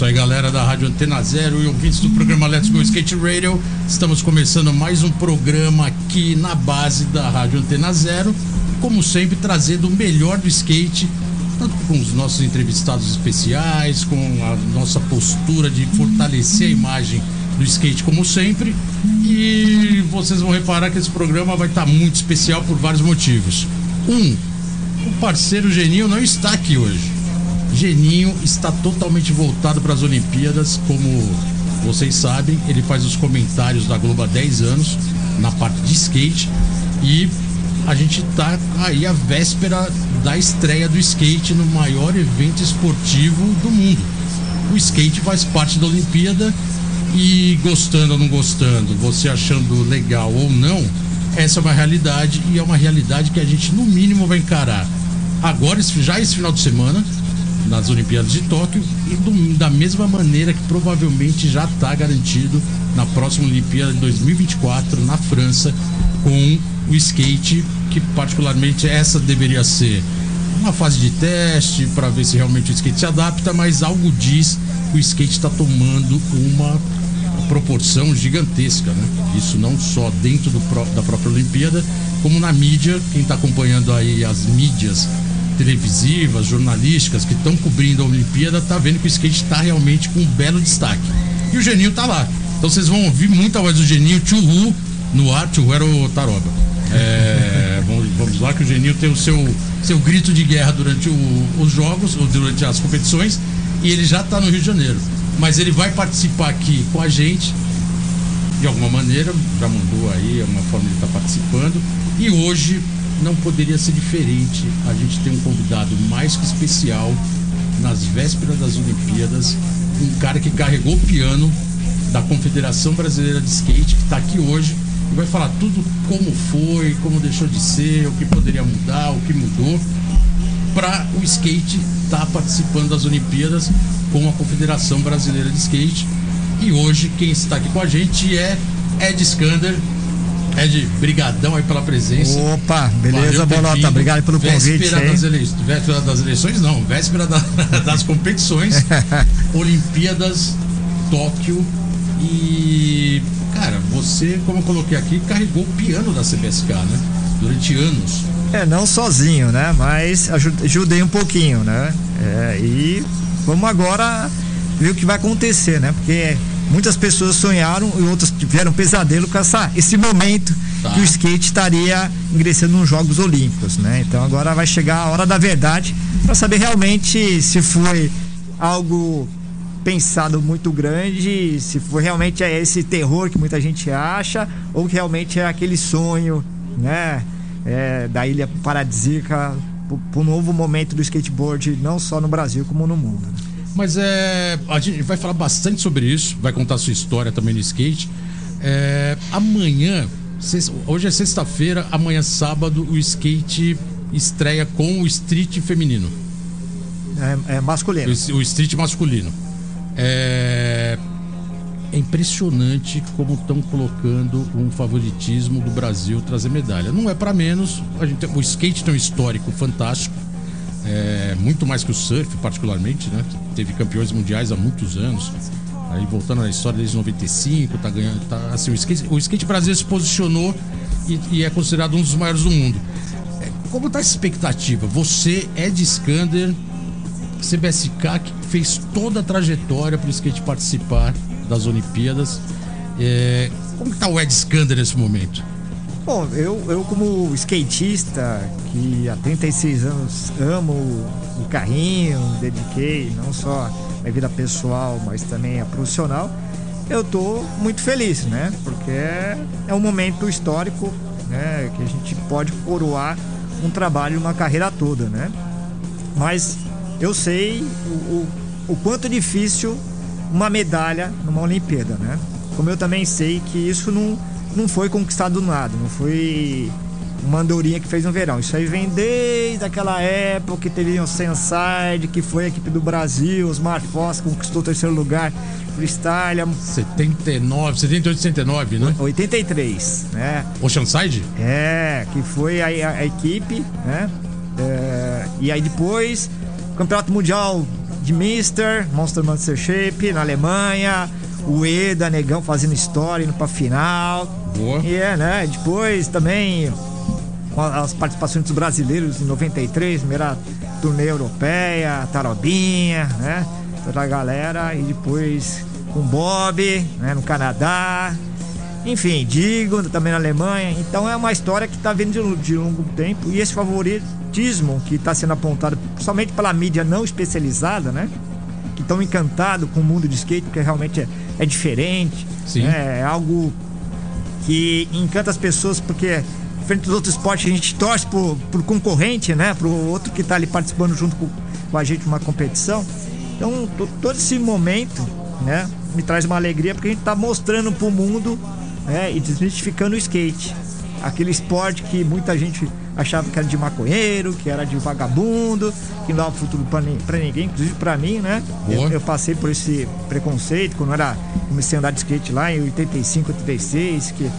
Isso aí, galera da Rádio Antena Zero e ouvintes do programa Let's Go Skate Radio. Estamos começando mais um programa aqui na base da Rádio Antena Zero. Como sempre, trazendo o melhor do skate, tanto com os nossos entrevistados especiais, com a nossa postura de fortalecer a imagem do skate, como sempre. E vocês vão reparar que esse programa vai estar muito especial por vários motivos. Um, o parceiro Geninho não está aqui hoje. Geninho está totalmente voltado para as Olimpíadas, como vocês sabem, ele faz os comentários da Globo há 10 anos na parte de skate e a gente tá aí a véspera da estreia do skate no maior evento esportivo do mundo. O skate faz parte da Olimpíada e gostando ou não gostando, você achando legal ou não, essa é uma realidade e é uma realidade que a gente no mínimo vai encarar agora, já esse final de semana, nas Olimpíadas de Tóquio e do- da mesma maneira que provavelmente já está garantido na próxima Olimpíada de 2024 na França com o skate que particularmente essa deveria ser uma fase de teste para ver se realmente o skate se adapta, mas algo diz que o skate está tomando uma proporção gigantesca, né? Isso não só dentro do da própria Olimpíada, como na mídia, quem está acompanhando aí as mídias televisivas, jornalísticas que estão cobrindo a Olimpíada, tá vendo que o skate está realmente com um belo destaque. E o Geninho tá lá. Então vocês vão ouvir muita voz do Geninho, Tio no ar, Tio era o Taroba. É, vamos, vamos lá que o Geninho tem o seu, seu grito de guerra durante o- os jogos, ou durante as competições, e ele já tá no Rio de Janeiro. Mas ele vai participar aqui com a gente de alguma maneira, já mandou aí, é uma forma de estar participando. E hoje não poderia ser diferente. A gente tem um convidado mais que especial nas vésperas das Olimpíadas, um cara que carregou o piano da Confederação Brasileira de Skate, que está aqui hoje e vai falar tudo como foi, como deixou de ser, o que poderia mudar, o que mudou, para o skate estar participando das Olimpíadas com a Confederação Brasileira de Skate. E hoje quem está aqui com a gente é Ed Skander. Ed, brigadão aí pela presença. Opa, beleza, Valeu Bolota. Obrigado pelo convite. Véspera aí. das, ele... Véspera das eleições, não. Véspera da- das competições. Olimpíadas, Tóquio. E, cara, você, como eu coloquei aqui, carregou o piano da CBSK, né? Durante anos. É, não sozinho, né? Mas aju- ajudei um pouquinho, né? É, e vamos agora ver o que vai acontecer, né? Porque muitas pessoas sonharam e outras tiveram pesadelo com essa, esse momento Tá. que o skate estaria ingressando nos Jogos Olímpicos, né? Então agora vai chegar a hora da verdade para saber realmente se foi algo pensado muito grande, se foi realmente é esse terror que muita gente acha ou que realmente é aquele sonho, né? é, da ilha paradisíaca para o novo momento do skateboard, não só no Brasil como no mundo. né? Mas é. A gente vai falar bastante sobre isso, vai contar sua história também no skate. É, amanhã, sex- hoje é sexta-feira, amanhã sábado, o skate estreia com o street feminino. É, é masculino. O, o street masculino. É, é impressionante como estão colocando um favoritismo do Brasil trazer medalha. Não é para menos. A gente, o skate tem um histórico fantástico. É, muito mais que o surf, particularmente, né? Teve campeões mundiais há muitos anos. Aí voltando na história desde 95, tá ganhando. Tá, assim, o, skate, o skate brasileiro se posicionou e, e é considerado um dos maiores do mundo. É, como tá a expectativa? Você, Ed Skander, CBSK que fez toda a trajetória para o skate participar das Olimpíadas. É, como que tá o Ed Skander nesse momento? Bom, eu, eu como skatista, que há 36 anos amo o carrinho, dediquei não só minha vida pessoal, mas também a profissional, eu tô muito feliz, né? Porque é, é um momento histórico, né? Que a gente pode coroar um trabalho, uma carreira toda, né? Mas eu sei o, o, o quanto difícil uma medalha numa Olimpíada, né? Como eu também sei que isso não, não foi conquistado do nada, não foi uma andorinha que fez no verão. Isso aí vem desde aquela época que teve o Senside, que foi a equipe do Brasil, os Foss conquistou o terceiro lugar, freestyle. 79, 78, 79, né? 83, né? Oceanside? É, que foi a, a, a equipe, né? É, e aí depois, Campeonato Mundial de Mister, Monster Monster Shape, na Alemanha, o Eda, Negão fazendo história, indo pra final. Boa. E é, né? Depois também as participações dos brasileiros em 93, primeira turnê europeia, Tarobinha, né? Toda a galera. E depois com Bob, né? No Canadá. Enfim, Digo também na Alemanha. Então é uma história que está vindo de, de longo tempo. E esse favoritismo que está sendo apontado somente pela mídia não especializada, né? Que estão encantados com o mundo de skate, porque realmente é, é diferente. Sim. Né? É algo que encanta as pessoas porque frente dos outros esportes, a gente torce pro, pro concorrente, né? Pro outro que está ali participando junto com, com a gente numa competição. Então, todo esse momento, né? Me traz uma alegria porque a gente está mostrando pro mundo né, e desmistificando o skate. Aquele esporte que muita gente achava que era de maconheiro, que era de vagabundo, que não dava futuro para ninguém, inclusive para mim, né? Eu, eu, passei por esse preconceito quando era, comecei a andar de skate lá em 85, 86, que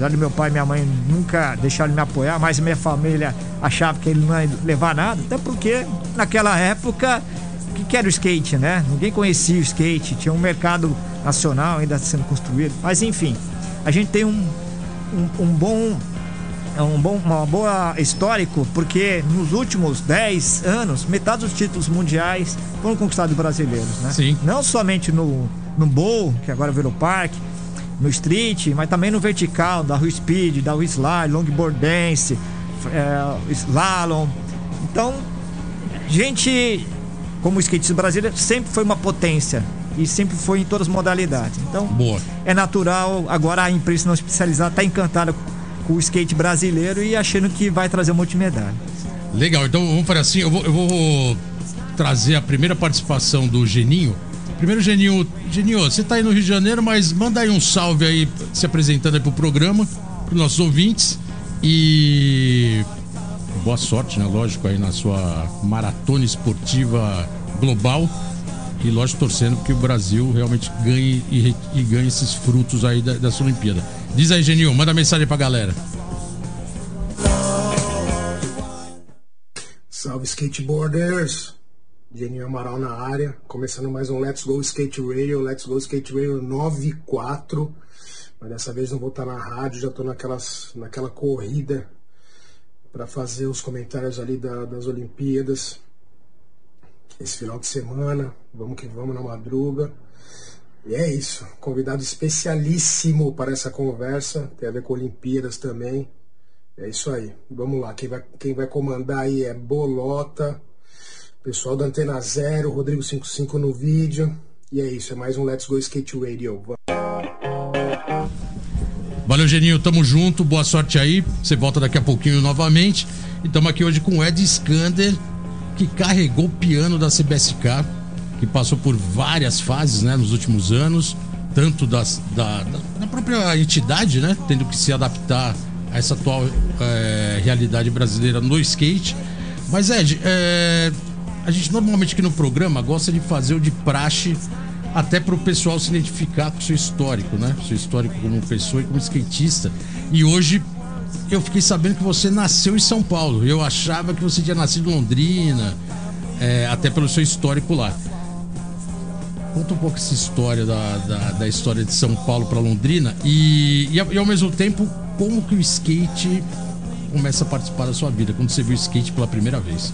Apesar de meu pai e minha mãe nunca deixaram me apoiar, mas minha família achava que ele não ia levar nada, até porque naquela época, o que era o skate, né? Ninguém conhecia o skate, tinha um mercado nacional ainda sendo construído. Mas enfim, a gente tem um, um, um bom um bom, uma boa histórico, porque nos últimos 10 anos, metade dos títulos mundiais foram conquistados brasileiros, né? Sim. Não somente no, no Bowl, que agora virou parque, no street, mas também no vertical, da rua speed, da rua slide, longboard dance, é, slalom. Então, gente, como o skate brasileiro, sempre foi uma potência e sempre foi em todas as modalidades. Então, Boa. é natural agora a imprensa não especializada está encantada o skate brasileiro e achando que vai trazer um monte de medalha. Legal, então vamos fazer assim, eu vou, eu vou trazer a primeira participação do Geninho Primeiro, Geninho, Geninho, você está aí no Rio de Janeiro, mas manda aí um salve aí, se apresentando aí pro programa, pros nossos ouvintes. E boa sorte, né? Lógico, aí na sua maratona esportiva global. E lógico, torcendo que o Brasil realmente ganhe e, e ganhe esses frutos aí da, dessa Olimpíada. Diz aí, Geninho, manda mensagem pra galera. Salve skateboarders! Geninho Amaral na área, começando mais um Let's Go Skate Radio, Let's Go Skate Radio 94. Mas dessa vez não vou estar na rádio, já estou naquelas, naquela corrida para fazer os comentários ali da, das Olimpíadas. Esse final de semana, vamos que vamos na madruga. E é isso, convidado especialíssimo para essa conversa, tem a ver com Olimpíadas também. É isso aí, vamos lá, quem vai, quem vai comandar aí é Bolota Pessoal da Antena Zero, Rodrigo 55 no vídeo. E é isso, é mais um Let's Go Skate Radio. Valeu, Geninho, tamo junto, boa sorte aí. Você volta daqui a pouquinho novamente. E estamos aqui hoje com o Ed Skander, que carregou o piano da CBSK, que passou por várias fases né, nos últimos anos, tanto das, da, da própria entidade, né, tendo que se adaptar a essa atual é, realidade brasileira no skate. Mas, Ed, é, a gente normalmente aqui no programa gosta de fazer o de praxe até para o pessoal se identificar com o seu histórico, né? Seu histórico como pessoa e como skatista. E hoje eu fiquei sabendo que você nasceu em São Paulo. Eu achava que você tinha nascido em Londrina, é, até pelo seu histórico lá. Conta um pouco essa história da, da, da história de São Paulo para Londrina e, e, e, ao mesmo tempo como que o skate começa a participar da sua vida, quando você viu o skate pela primeira vez.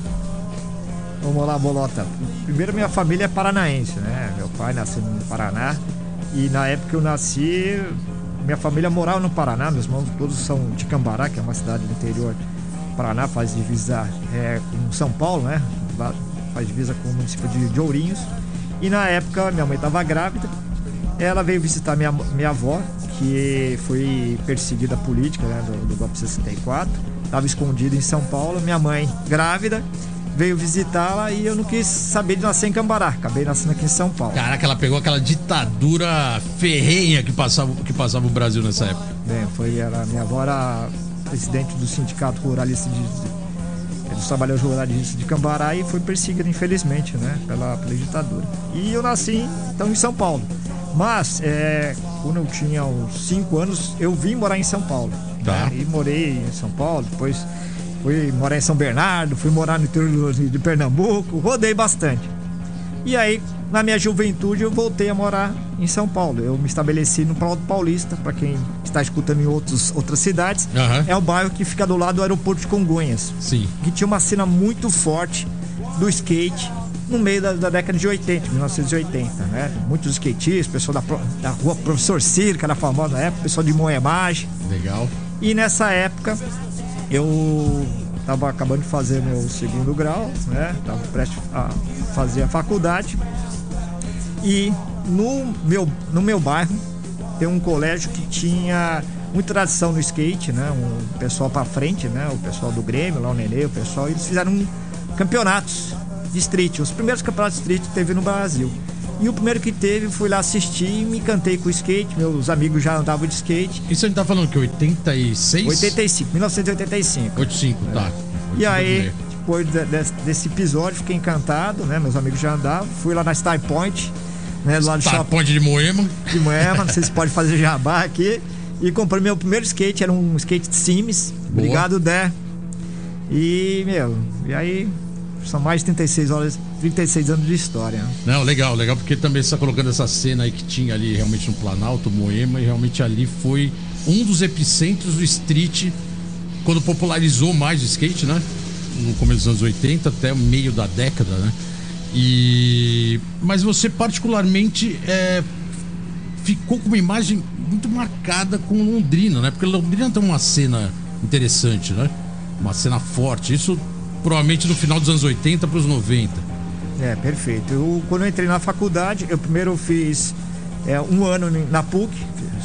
Vamos lá, Bolota. Primeiro, minha família é paranaense, né? Meu pai nasceu no Paraná. E na época eu nasci, minha família morava no Paraná. Meus irmãos todos são de Cambará, que é uma cidade do interior do Paraná, faz divisa é, com São Paulo, né? Faz divisa com o município de, de Ourinhos. E na época, minha mãe estava grávida. Ela veio visitar minha, minha avó, que foi perseguida política né, do, do golpe 64. Estava escondida em São Paulo. Minha mãe grávida veio visitá-la e eu não quis saber de nascer em Cambará. Acabei nascendo aqui em São Paulo. Caraca, ela pegou aquela ditadura ferrenha que passava, que passava o Brasil nessa época. Bem, foi ela, minha avó era presidente do Sindicato Ruralista de, de, dos Trabalhadores Ruralistas de Cambará e foi perseguida, infelizmente, né, pela, pela ditadura. E eu nasci, então, em São Paulo. Mas, é, quando eu tinha uns 5 anos, eu vim morar em São Paulo. Tá. Né, e morei em São Paulo, depois fui morar em São Bernardo, fui morar no interior de Pernambuco, rodei bastante. E aí, na minha juventude, eu voltei a morar em São Paulo. Eu me estabeleci no Planalto Paulista, para quem está escutando em outros, outras cidades. Aham. É o bairro que fica do lado do aeroporto de Congonhas, Sim. que tinha uma cena muito forte do skate no meio da, da década de 80, 1980, né? Muitos skatistas, pessoal da, da rua Professor que era famosa na época, pessoal de Moemagem. Legal. E nessa época eu estava acabando de fazer meu segundo grau, né? Tava prestes a fazer a faculdade. E no meu, no meu bairro tem um colégio que tinha muita tradição no skate, né? Um pessoal para frente, né? O pessoal do Grêmio, lá o Nenê, o pessoal, eles fizeram campeonatos de street, os primeiros campeonatos de street que teve no Brasil. E o primeiro que teve, fui lá assistir e me encantei com o skate, meus amigos já andavam de skate. Isso a gente tá falando que 86? 85, 1985. 85, tá. E aí, depois de- de- desse episódio, fiquei encantado, né? Meus amigos já andavam. Fui lá na Star Point, né? Do lado do Tá, shopping ponte de Moema. de Moema, não sei se pode fazer jabá aqui. E comprei meu primeiro skate, era um skate de Sims. Obrigado, Dé. E, meu, e aí são mais de 36 horas, 36 anos de história. Não, legal, legal, porque também você tá colocando essa cena aí que tinha ali realmente no Planalto, Moema, e realmente ali foi um dos epicentros do street quando popularizou mais o skate, né? No começo dos anos 80 até o meio da década, né? E mas você particularmente é, ficou com uma imagem muito marcada com Londrina, né? Porque Londrina tem uma cena interessante, né? Uma cena forte. Isso provavelmente no final dos anos 80 para os 90. É, perfeito. Eu, quando eu entrei na faculdade, eu primeiro fiz é, um ano na PUC,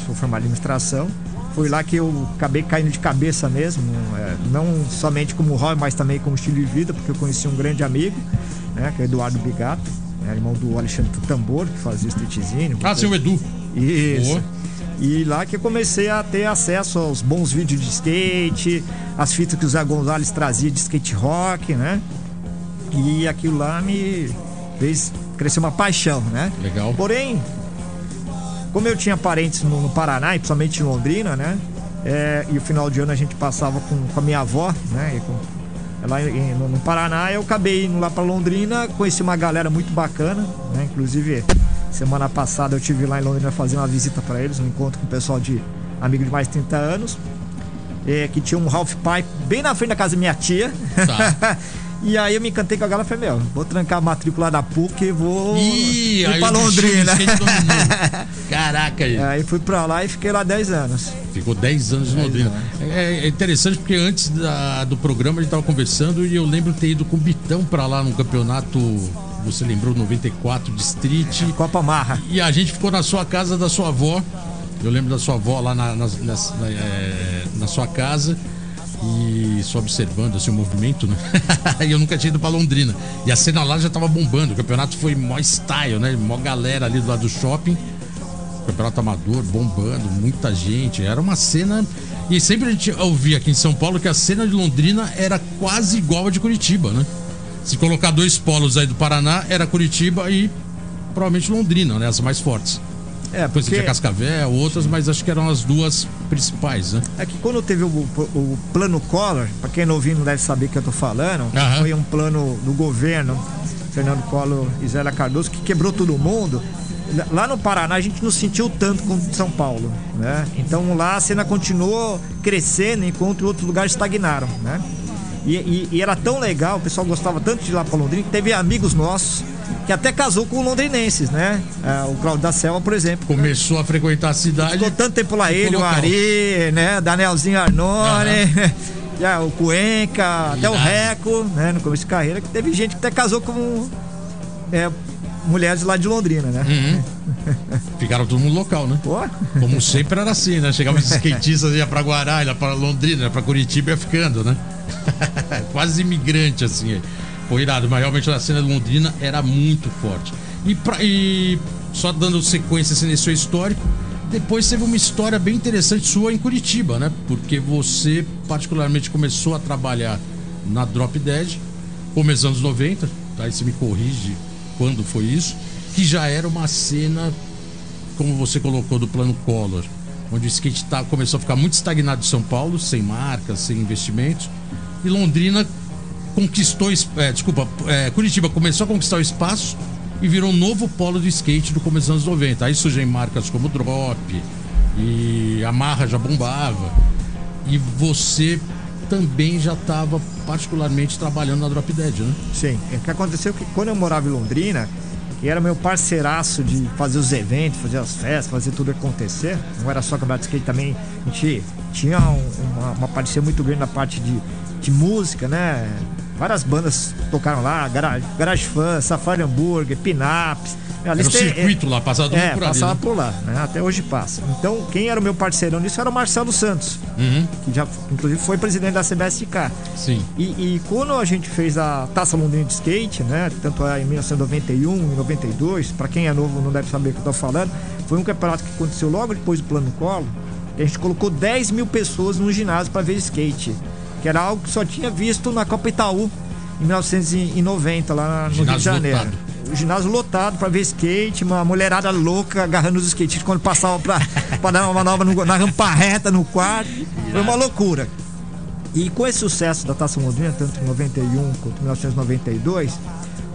sou formado em administração. Foi lá que eu acabei caindo de cabeça mesmo, é, não somente como hobby, mas também como estilo de vida, porque eu conheci um grande amigo, né, que é o Eduardo Bigato, né, irmão do Alexandre Tambor, que fazia streetzinho. Ah, seu Edu. Isso. Boa. E lá que eu comecei a ter acesso aos bons vídeos de skate, as fitas que o Zé Gonzalez trazia de skate rock, né? E aquilo lá me fez crescer uma paixão, né? Legal. Porém, como eu tinha parentes no, Paraná, e principalmente em Londrina, né? É, e o final de ano a gente passava com, com a minha avó, né? E com- lá em- no, no Paraná, eu acabei indo lá para Londrina, conheci uma galera muito bacana, né? Inclusive, semana passada eu tive lá em Londrina fazendo uma visita para eles, um encontro com o pessoal de amigo de mais de 30 anos. É, que tinha um Ralph Pipe bem na frente da casa da minha tia. Tá. e aí eu me encantei com a galera e falei, meu, vou trancar a matrícula da PUC e vou Ih, ir pra Londrina. Caraca, aí. Aí fui pra lá e fiquei lá 10 anos. ficou 10 anos em Londrina. É, é interessante porque antes da- do programa a gente tava conversando e eu lembro de ter ido com o Bitão pra lá no campeonato, você lembrou, 94 de street. Copa Marra. E a gente ficou na sua casa da sua avó. Eu lembro da sua avó lá na, na, na, é, na sua casa. E só observando assim, o movimento, né? e eu nunca tinha ido pra Londrina. E a cena lá já tava bombando. O campeonato foi mó style, né? Mó galera ali do lado do shopping. Campeonato amador, bombando, muita gente. Era uma cena. E sempre a gente ouvia aqui em São Paulo que a cena de Londrina era quase igual a de Curitiba, né? Se colocar dois polos aí do Paraná, era Curitiba e provavelmente Londrina, né? As mais fortes. É, porque tinha Cascavel, outras, mas acho que eram as duas principais, né? é que quando teve o, o plano Collor, pra quem não ouviu não deve saber o que eu tô falando, Aham. foi um plano do governo, Fernando Collor e Zélia Cardoso, que quebrou todo mundo. Lá no Paraná a gente não sentiu tanto quanto em São Paulo, né? Então lá a cena continuou crescendo enquanto outros lugares estagnaram, né? E, e- e era tão legal, o pessoal gostava tanto de ir lá para Londrina, que teve amigos nossos que até casou com londrinenses, né? É, o Claudio da Selva, por exemplo. Começou a frequentar a cidade. Ficou tanto tempo lá ele, o. Ari, né? Danielzinho Arnone, já, o Cuenca, até o. Reco, né? No começo de carreira, que teve gente que até casou com é, mulheres lá de Londrina, né? Uhum. Ficaram todo mundo local, né? Pô, Como sempre era assim, né? Chegavam os skatistas, ia pra Guará, ia pra Londrina, ia pra Curitiba e ia ficando, né? Quase imigrante, assim. Pô, irado, mas realmente a cena de Londrina era muito forte. E, pra, e só dando sequência assim, nesse seu histórico, depois teve uma história bem interessante sua em Curitiba, né? Porque você particularmente começou a trabalhar na Drop Dead, começando anos 90, tá? Aí você me corrige quando foi isso, que já era uma cena, como você colocou, do plano Collor, onde o skate tá, começou a ficar muito estagnado em São Paulo, sem marcas, sem investimentos, e Londrina conquistou, é, desculpa, é, Curitiba começou a conquistar o espaço e virou um novo polo do skate do começo dos anos 90. Aí surgem marcas como Drop e a Marra já bombava. E você também já estava particularmente trabalhando na Drop Dead, né? Sim. O que aconteceu é que quando eu morava em Londrina, que era meu parceiraço de fazer os eventos, fazer as festas, fazer tudo acontecer. Não era só campeonato de skate também. A gente tinha um, uma, uma parceria muito grande na parte de, de música, né? Várias bandas tocaram lá, Garage, Garage Safari Hambúrguer, Pinaps. Era o circuito é, lá, passava é, por ali. Passava né? por lá, né? Até hoje passa. Então, quem era o meu parceirão nisso era o Marcelo Santos, uhum. que já, inclusive, foi presidente da CBSK. Sim. E, e, quando a gente fez a Taça Londrina de Skate, né? Tanto é em 1991 e 92, para quem é novo não deve saber o que eu tô falando, foi um campeonato que aconteceu logo depois do Plano Colo, que a gente colocou 10 mil pessoas no ginásio para ver skate, que era algo que só tinha visto na Copa Itaú em 1990, lá no Rio de Janeiro. Lotado. O ginásio lotado para ver skate, uma mulherada louca agarrando os skatistas quando passava para dar uma manobra no, na rampa reta no quarto. Foi uma loucura. E com esse sucesso da Taça Londrina, tanto em 91 quanto em 1992,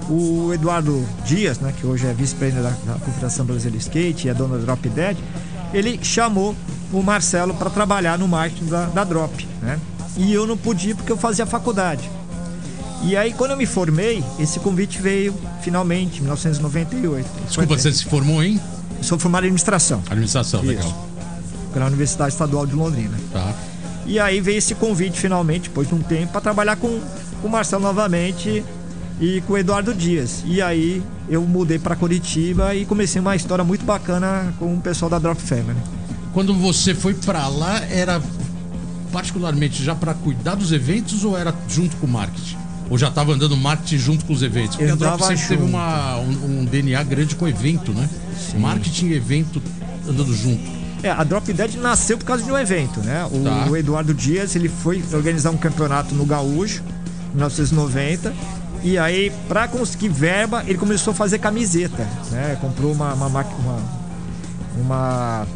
o Eduardo Dias, né, que hoje é vice-presidente da, da, Confederação Brasileira de Skate e é dono da Drop Dead, ele chamou o Marcelo para trabalhar no marketing da, da Drop, né? E eu não podia porque eu fazia faculdade. E aí, quando eu me formei, esse convite veio finalmente, em 1998. Desculpa, você se formou em? Sou formado em administração. Administração, Isso. legal. Pela Universidade Estadual de Londrina. Tá. E aí veio esse convite finalmente, depois de um tempo, para trabalhar com, com o Marcelo novamente e com o Eduardo Dias. E aí eu mudei para Curitiba e comecei uma história muito bacana com o pessoal da Drop Family. Quando você foi para lá, era particularmente já para cuidar dos eventos ou era junto com o marketing? Ou já estava andando marketing junto com os eventos? Porque Eu a Drop sempre junto. teve uma, um, um, DNA grande com evento, né? Sim. Marketing e evento andando junto. É, a Drop Dead nasceu por causa de um evento, né? O, tá. o Eduardo Dias, ele foi organizar um campeonato no Gaúcho, em 1990. E aí, para conseguir verba, ele começou a fazer camiseta, né? Comprou uma, uma, uma, uma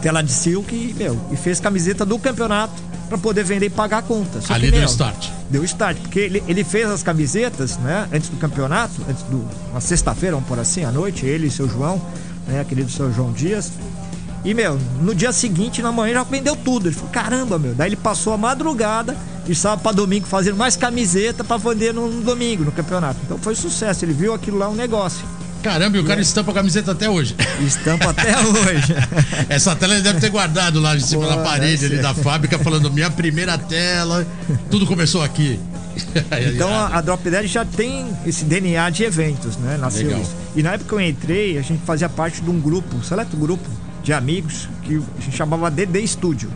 tela de silk e, meu, e fez camiseta do campeonato para poder vender e pagar a conta. Só Ali deu start. Deu start, porque ele, ele fez as camisetas, né, antes do campeonato, antes do uma sexta-feira, vamos por assim, à noite, ele e seu João, né, querido seu João Dias. E, meu, no dia seguinte, na manhã, já vendeu tudo. Ele falou, caramba, meu. Daí ele passou a madrugada, de sábado para domingo, fazendo mais camiseta para vender no, no, domingo, no campeonato. Então foi sucesso. Ele viu aquilo lá um negócio. Caramba, e o cara estampa a camiseta até hoje. Estampa até hoje. Essa tela ele deve ter guardado lá em cima Pô, da parede ali da fábrica, falando minha primeira tela, tudo começou aqui. então a, a Drop Dead já tem esse DNA de eventos, né? Nasceu Legal. isso. E na época que eu entrei, a gente fazia parte de um grupo, um seleto grupo de amigos, que a gente chamava DD Studio.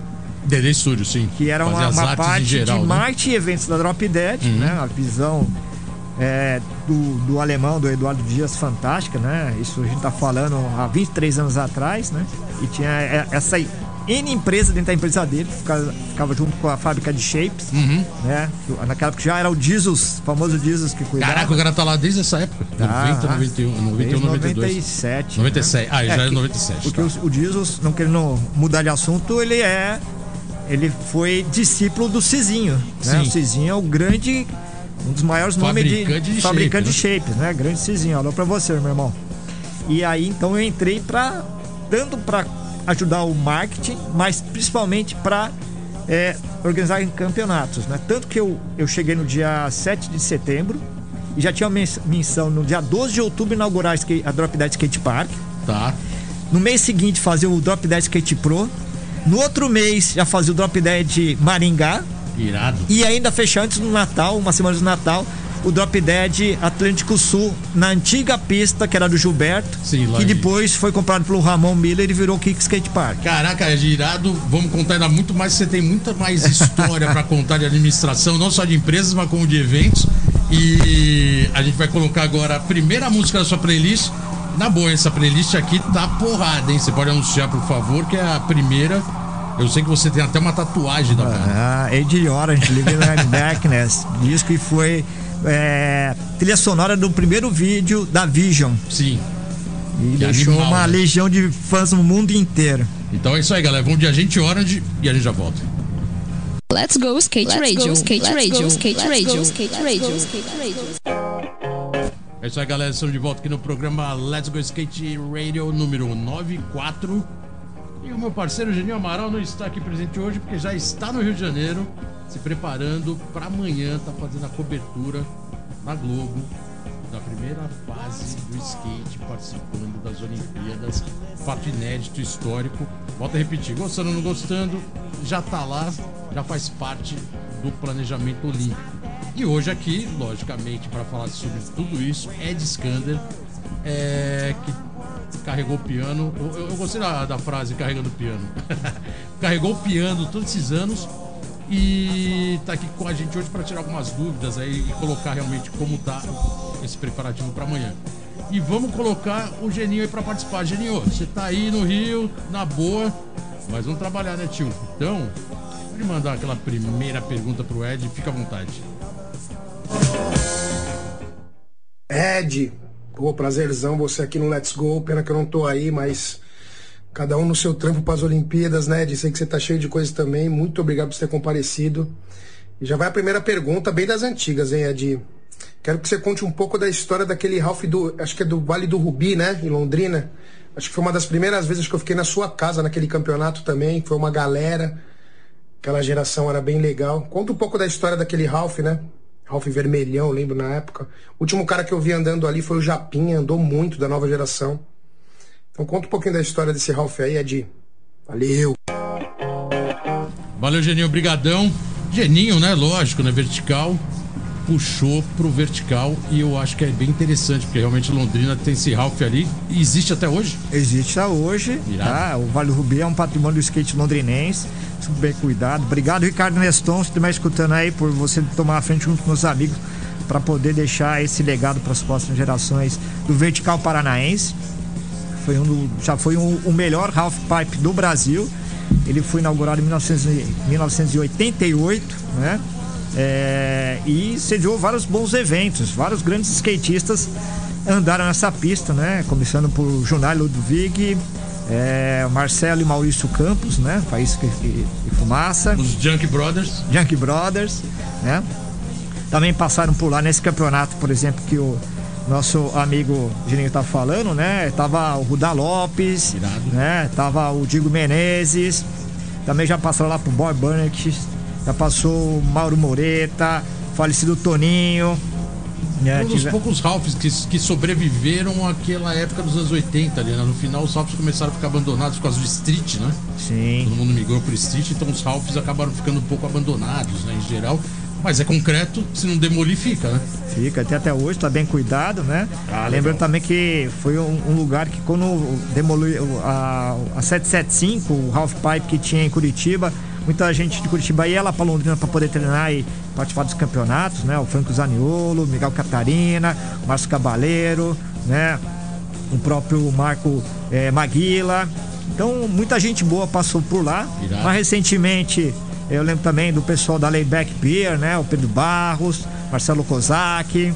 DD Studio, sim. Que era uma, uma parte geral, de né? marketing e eventos da Drop Dead, uhum. né? A visão é, do, do alemão, do Eduardo Dias, fantástica, né? Isso a gente tá falando há 23 anos atrás, né? E tinha é, essa N empresa dentro da empresa dele, ficava, ficava junto com a fábrica de shapes, uhum. né? Naquela época já era o Jesus, famoso Jesus que cuidava. Caraca, o cara tá lá desde essa época. Tá, 90, 91, 91, 92. 97. 97. Né? Ah, já é, é 97. Porque tá. o, o Jesus, não querendo mudar de assunto, ele é. Ele foi discípulo do Cizinho. Né? O Cizinho é o grande um dos maiores nomes de, de fabricante shape, de shapes, né? Grande Cizinho. Alô pra você, meu irmão. E aí então eu entrei para tanto para ajudar o marketing, mas principalmente para é, organizar campeonatos, né? Tanto que eu, eu cheguei no dia 7 de setembro e já tinha missão no dia 12 de outubro inaugurar a Drop Dead Skate Park. Tá. No mês seguinte fazer o Drop Dead Skate Pro. No outro mês já fazia o Drop Dead Maringá. Irado. E ainda fechar antes do Natal, uma semana do Natal, o Drop Dead Atlântico Sul, na antiga pista que era do Gilberto, Sim, que depois foi comprado pelo Ramon Miller e virou Kick Skate Park. Caraca, é irado. Vamos contar ainda muito mais. Você tem muita mais história para contar de administração, não só de empresas, mas como de eventos. E a gente vai colocar agora a primeira música da sua playlist. Na boa, essa playlist aqui tá porrada, hein? Você pode anunciar, por favor, que é a primeira. Eu sei que você tem até uma tatuagem da banda. Ah, Age Orange, Living Like Darkness. Disco que foi é, trilha sonora do primeiro vídeo da Vision. Sim. E Que deixou animal, uma né? legião de fãs no mundo inteiro. Então é isso aí, galera. Vamos de Agente Orange e a gente já volta. Let's go skate Let's radio, go, skate let's radio, go, skate let's radio, go, skate let's radio. go, skate radio. É isso aí, galera. Estamos de volta aqui no programa Let's Go Skate Radio número 94. E o meu parceiro Genil Amaral não está aqui presente hoje porque já está no Rio de Janeiro se preparando para amanhã, tá fazendo a cobertura na Globo da primeira fase do skate participando das Olimpíadas. Fato inédito, histórico. Volto a repetir, gostando ou não gostando, já tá lá, já faz parte do planejamento olímpico. E hoje aqui, logicamente, para falar sobre tudo isso, Ed Skander, é, que carregou o piano. Eu, eu- gostei da, da frase carregando o piano. carregou o piano todos esses anos e tá aqui com a gente hoje para tirar algumas dúvidas aí e colocar realmente como tá esse preparativo para amanhã. E vamos colocar o Geninho aí para participar. Geninho, você tá aí no Rio, na boa, mas vamos trabalhar, né, tio? Então, pode mandar aquela primeira pergunta pro Ed, fica à vontade. Ed, pô, prazerzão você aqui no Let's Go. Pena que eu não tô aí, mas cada um no seu trampo para as Olimpíadas, né? Sei que você tá cheio de coisas também. Muito obrigado por ter comparecido. E já vai a primeira pergunta, bem das antigas, hein, Ed? Quero que você conte um pouco da história daquele Ralph do. Acho que é do Vale do Rubi, né? Em Londrina. Acho que foi uma das primeiras vezes que eu fiquei na sua casa naquele campeonato também. Foi uma galera. Aquela geração era bem legal. Conta um pouco da história daquele Ralph, né? Ralph Vermelhão, lembro na época. O último cara que eu vi andando ali foi o Japinha, andou muito da nova geração. Então conta um pouquinho da história desse Ralph aí, Ed. Valeu! Valeu, Geninho, brigadão. Geninho, né, lógico, né, vertical, puxou pro vertical e eu acho que é bem interessante, porque realmente Londrina tem esse Ralph ali e existe até hoje. Existe até hoje, tá? O Vale do Rubi é um patrimônio do skate londrinense, super bem cuidado. Obrigado, Ricardo Neston, se estiver escutando aí, por você tomar a frente junto com os amigos para poder deixar esse legado para as próximas gerações do vertical paranaense. Foi um do- já foi um- o melhor half pipe do Brasil. Ele foi inaugurado em 1900 e- 1988, né? É, e sediou vários bons eventos, vários grandes skatistas andaram nessa pista, né? Começando por Junai Ludwig, é, Marcelo e Maurício Campos, né? Faísca e, e Fumaça. Os Junk Brothers. Junk Brothers, né? Também passaram por lá nesse campeonato, por exemplo, que o nosso amigo Geninho tá falando, né? Tava o Ruda Lopes, Irado. né? Tava o Digo Menezes, também já passaram lá pro Boy Burnett, já passou o Mauro Moreta, falecido Toninho, né? Um dos Tive- poucos Ralphs que, que sobreviveram àquela época dos anos 80 ali, né? No final os Ralphs começaram a ficar abandonados por causa do street, né? Sim. Todo mundo migrou pro street, então os Ralphs acabaram ficando um pouco abandonados, né, em geral. Mas é concreto, se não demolir, fica, né? Fica até, até hoje, tá bem cuidado, né? Ah. Lembrando também que foi um, um lugar que quando demoliu a, a 775, o Half Pipe que tinha em Curitiba, muita gente de Curitiba ia lá para Londrina para poder treinar e participar dos campeonatos, né? O Franco Zaniolo, Miguel Catarina, Márcio Cabaleiro, né? O próprio Marco eh, Maguila. Então, muita gente boa passou por lá. Irado. Mas recentemente, eu lembro também do pessoal da Layback Beer, né? O Pedro Barros, Marcelo Kozak.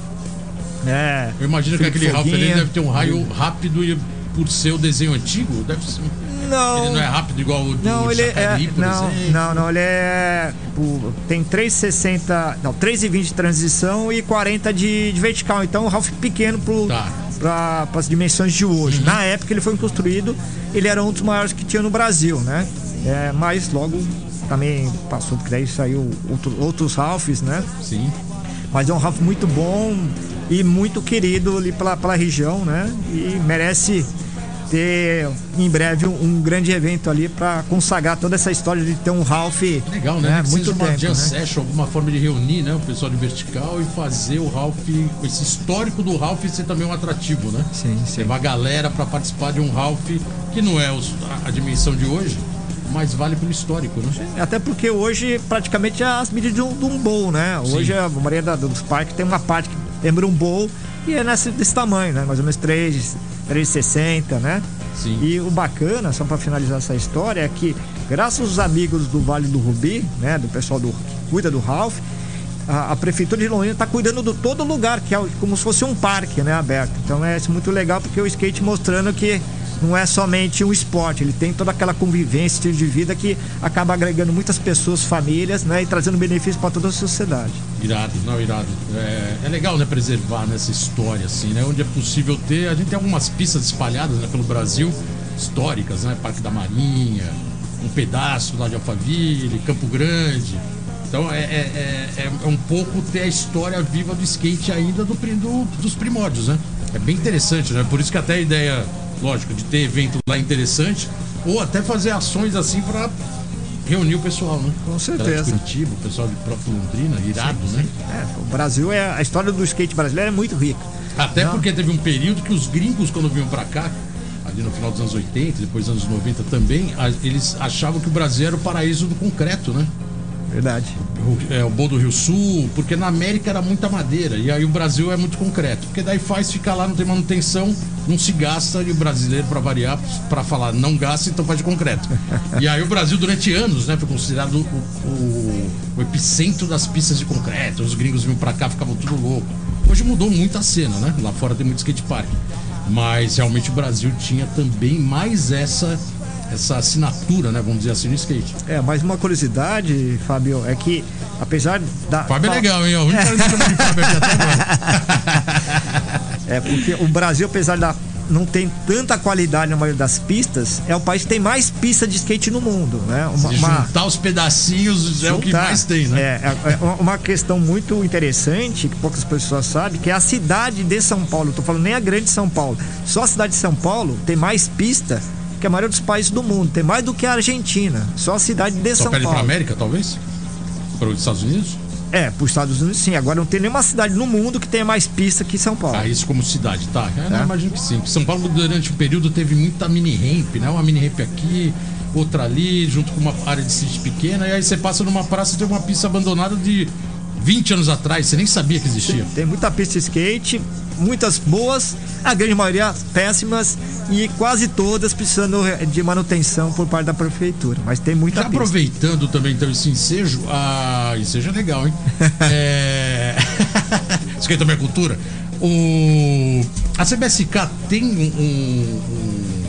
Né? Eu imagino que Felipe aquele Ralph ali Foguinha. deve ter um raio rápido e por ser o desenho antigo, deve ser. Não. Ele não é rápido igual o do Não, ele é. Chacari, Não, exemplo. não, não, ele é. tipo, tem 3,60. Não, 3,20 de transição e 40 de, de vertical. Então, o Ralph pequeno pro, Tá. para as dimensões de hoje. Uhum. Na época ele foi construído, ele era um dos maiores que tinha no Brasil, né? É, mas logo também passou, porque daí saiu outro, outros Ralphs, né? Sim. Mas é um Ralph muito bom e muito querido ali pela, pela região, né? E merece ter em breve um, um grande evento ali para consagrar toda essa história de ter um Ralph Legal, né? Que muito uma tempo, jam né? session, alguma forma de reunir né, o pessoal de vertical e fazer o Ralph, esse histórico do Ralph ser também um atrativo, né? Sim, sim. Levar a galera para participar de um Ralph que não é a, dimensão de hoje, mas vale pelo histórico, né? Até porque hoje praticamente é as medidas de um, de um bowl, né? Hoje Sim. a maioria da- dos parques tem uma parte que lembra um bowl e é nesse, desse tamanho, né? Mais ou menos 3, 3,60, né? Sim. E o bacana, só para finalizar essa história, é que graças aos amigos do Vale do Rubi, né? Do pessoal do, que cuida do Ralph, a, a prefeitura de Londrina está cuidando de todo lugar, que é como se fosse um parque, né? Aberto. Então é muito legal porque o skate mostrando que não é somente um esporte, ele tem toda aquela convivência, estilo de vida que acaba agregando muitas pessoas, famílias, né? E trazendo benefício para toda a sociedade. Irado, não, irado. É, é legal, né, preservar nessa história, assim, né? Onde é possível ter. A gente tem algumas pistas espalhadas né, pelo Brasil, históricas, né? Parque da Marinha, um pedaço lá de Alphaville, Campo Grande. Então é, é, é, é um pouco ter a história viva do skate ainda do, do- dos primórdios, né? É bem interessante, né? Por isso que até a ideia, lógico, de ter evento lá interessante, ou até fazer ações assim pra reunir o pessoal, né? Com certeza. Curitiba, o pessoal de próprio Londrina, irado, né? É, o Brasil é a história do skate brasileiro é muito rica. Até Não. porque teve um período que os gringos, quando vinham pra cá, ali no final dos anos 80, depois dos anos 90 também, eles achavam que o Brasil era o paraíso do concreto, né? Verdade. O, é, o Bom do Rio Sul, porque na América era muita madeira, e aí o Brasil é muito concreto. Porque daí faz ficar lá, não tem manutenção, não se gasta, e o brasileiro, pra variar, pra falar não gasta, então faz de concreto. e aí o Brasil, durante anos, né, foi considerado o, o- o epicentro das pistas de concreto. Os gringos vinham pra cá, ficavam tudo louco. Hoje mudou muito a cena, né? Lá fora tem muito skate park. Mas realmente o Brasil tinha também mais essa, essa assinatura, né? Vamos dizer assim, no skate. É, mas uma curiosidade, Fábio, é que apesar da. Fábio é legal, hein? O único cara que chama de Fábio aqui até agora. É porque o Brasil, apesar da não tem tanta qualidade na maioria das pistas, é o país que tem mais pista de skate no mundo, né? Uma, Se uma- juntar os pedacinhos é o que juntar. mais tem, né? É, é, é uma questão muito interessante que poucas pessoas sabem, que é a cidade de São Paulo. Eu tô falando nem a grande São Paulo. Só a cidade de São Paulo tem mais pista que a maioria dos países do mundo. Tem mais do que a Argentina. Só a cidade de Só São perde Paulo. América, talvez? Para os Estados Unidos? É, para os Estados Unidos sim. Agora não tem nenhuma cidade no mundo que tenha mais pista que São Paulo. Ah, isso como cidade, tá? Eu Tá. imagino que sim. Porque São Paulo, durante o período, teve muita mini ramp, né? Uma mini ramp aqui, outra ali, junto com uma área de street pequena. E aí você passa numa praça e tem uma pista abandonada de 20 anos atrás. Você nem sabia que existia. Tem muita pista de skate, muitas boas, a grande maioria péssimas e quase todas precisando de manutenção por parte da prefeitura. Mas tem muita Já pista. aproveitando também então esse ensejo, ah, ensejo é legal, hein? é... Isso aqui também é cultura. O... A CBSK tem um, um- um-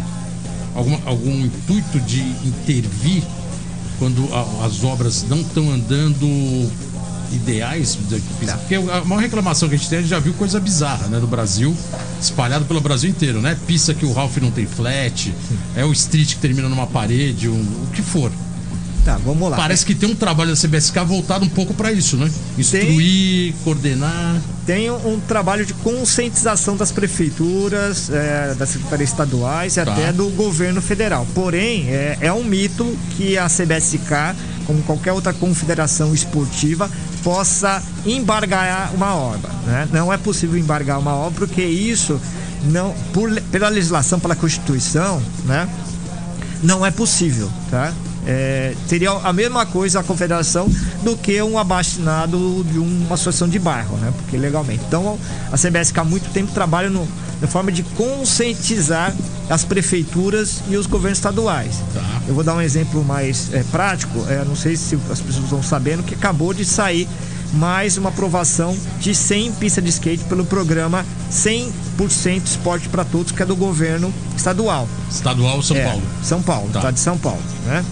alguma- algum intuito de intervir quando as obras não estão andando ideais? Porque a maior reclamação que a gente tem, a gente já viu coisa bizarra, né? No Brasil, espalhado pelo Brasil inteiro, né? Pista que o Ralph não tem flat, é o street que termina numa parede, um- o que for. Tá, vamos lá. Parece que tem um trabalho da CBSK voltado um pouco para isso, né? Instruir, coordenar. Tem um, um trabalho de conscientização das prefeituras, é, das secretarias estaduais e Tá. até do governo federal. Porém, é, é um mito que a CBSK, como qualquer outra confederação esportiva, possa embargar uma obra. né? Não é possível embargar uma obra porque isso não, por pela legislação, pela Constituição, né? não é possível, tá? É, seria a mesma coisa a confederação do que um abastinado de uma associação de bairro, né? Porque legalmente. Então a CBSK há muito tempo trabalha no, na forma de conscientizar as prefeituras e os governos estaduais. Tá. Eu vou dar um exemplo mais é, prático, é, não sei se as pessoas estão sabendo que acabou de sair mais uma aprovação de 100 pistas de skate pelo programa 100% esporte para todos, que é do governo estadual. Estadual São É, Paulo. São Paulo, Tá. tá. de São Paulo, né?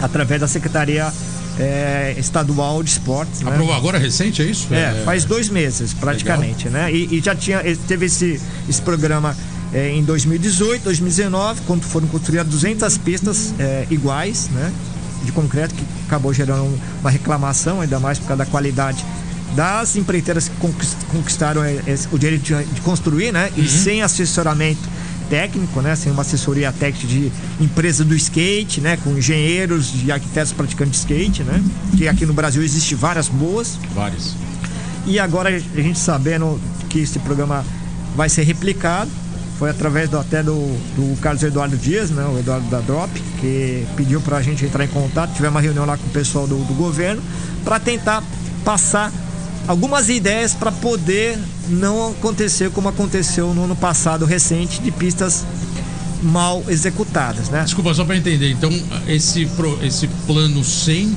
Através da Secretaria é, Estadual de Esportes. né? Aprovou agora recente, é isso? É, faz dois meses praticamente, né? E, e já tinha, ele teve esse, esse programa é, em 2018, 2019, quando foram construídas 200 pistas é, iguais, né? De concreto, que acabou gerando um- uma reclamação, ainda mais por causa da qualidade das empreiteiras que conquist- conquistaram é, o direito de, construir, né? E sem assessoramento técnico, né? Sem uma assessoria técnica de empresa do skate, né? Com engenheiros e arquitetos praticantes de skate, né? Que aqui no Brasil existe várias boas. Vários. E agora a gente sabendo que esse programa vai ser replicado, foi através do, até do, do Carlos Eduardo Dias, né, o Eduardo da Drop, que pediu para a gente entrar em contato. Tivemos uma reunião lá com o pessoal do, do governo para tentar passar algumas ideias para poder não acontecer como aconteceu no ano passado recente de pistas mal executadas, né? Desculpa, só para entender. Então, esse, esse plano 100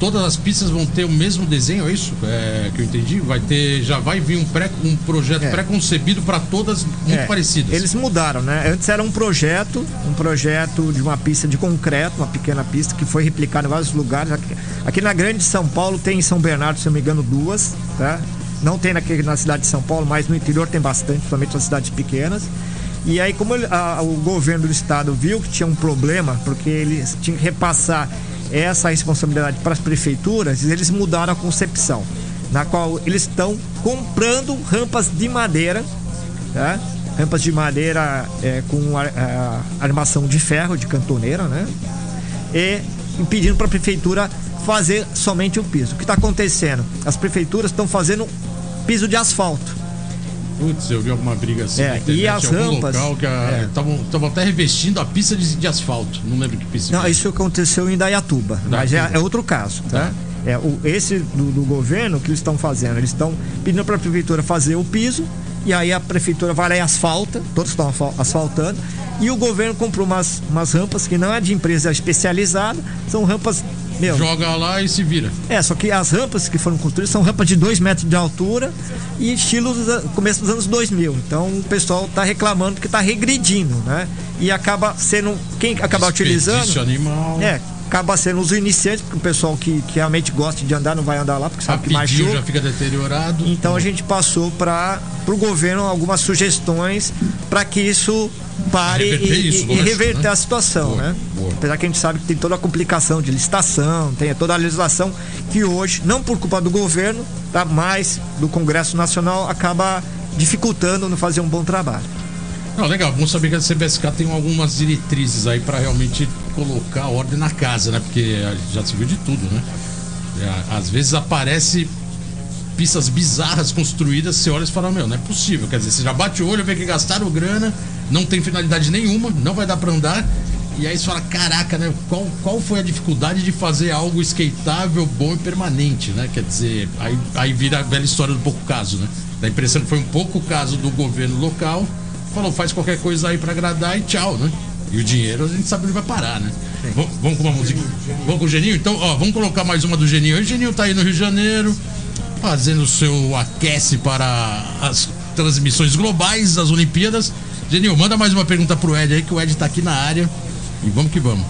todas as pistas vão ter o mesmo desenho, é isso é, que eu entendi? Vai ter, já vai vir um, pré, um projeto é. pré-concebido para todas muito é. parecidas. Eles mudaram, né? Antes era um projeto, um projeto de uma pista de concreto, uma pequena pista que foi replicada em vários lugares. Aqui, aqui na Grande São Paulo tem em São Bernardo, se eu não me engano, duas, tá? Não tem na cidade de São Paulo, mas no interior tem bastante, principalmente nas cidades pequenas. E aí, como ele, a, o governo do estado viu que tinha um problema, porque eles tinham que repassar essa responsabilidade para as prefeituras, eles mudaram a concepção, na qual eles estão comprando rampas de madeira, tá? rampas de madeira é, com a, a, armação de ferro, de cantoneira, né? E impedindo para a prefeitura fazer somente o piso. O que está acontecendo? As prefeituras estão fazendo piso de asfalto. Putz, eu vi alguma briga assim. É, internet, e as rampas. Estavam é. até revestindo a pista de, de, asfalto. Não lembro que pista. Não, isso aconteceu em Dayatuba, mas é, é, outro caso, tá? tá? É, o, esse do, do governo que eles estão fazendo, eles estão pedindo para a prefeitura fazer o piso e aí a prefeitura vai lá e asfalta, todos estão asfaltando, e o governo comprou umas, umas rampas que não é de empresa especializada, são rampas meu, Joga lá e se vira. É, só que as rampas que foram construídas são rampas de 2 metros de altura e estilo do começo dos anos 2000. Então o pessoal está reclamando que está regredindo, né? E acaba sendo. Quem acaba utilizando. animal. É, acaba sendo os iniciantes, porque o pessoal que, que realmente gosta de andar não vai andar lá, porque sabe que machuca. já fica deteriorado. Então a gente passou para o governo algumas sugestões para que isso pare e, isso, e, lógico, e, reverter né? a situação, boa, né? Boa. Apesar que a gente sabe que tem toda a complicação de licitação, tem toda a legislação que hoje, não por culpa do governo, tá, mas do Congresso Nacional, acaba dificultando no fazer um bom trabalho. Não, legal, vamos saber que a CBSK tem algumas diretrizes aí para realmente colocar ordem na casa, né? Porque já se viu de tudo, né? É, às vezes aparece pistas bizarras construídas, você olha e fala, meu, não é possível. Quer dizer, você já bate o olho, vê que gastaram grana, não tem finalidade nenhuma, não vai dar para andar. E aí você fala, caraca, né? Qual, qual foi a dificuldade de fazer algo skateável, bom e permanente, né? Quer dizer, aí, aí vira a velha história do pouco caso, né? Dá a impressão que foi um pouco caso do governo local, falou, faz qualquer coisa aí para agradar e tchau, né? E o dinheiro a gente sabe onde vai parar, né? Vamos, vamos com uma música. Vamos com o Geninho? Então, ó, vamos colocar mais uma do Geninho. O Geninho tá aí no Rio de Janeiro, fazendo o seu aquece para as transmissões globais das Olimpíadas. Genil, manda mais uma pergunta pro Ed aí, que o Ed tá aqui na área. E vamos que vamos.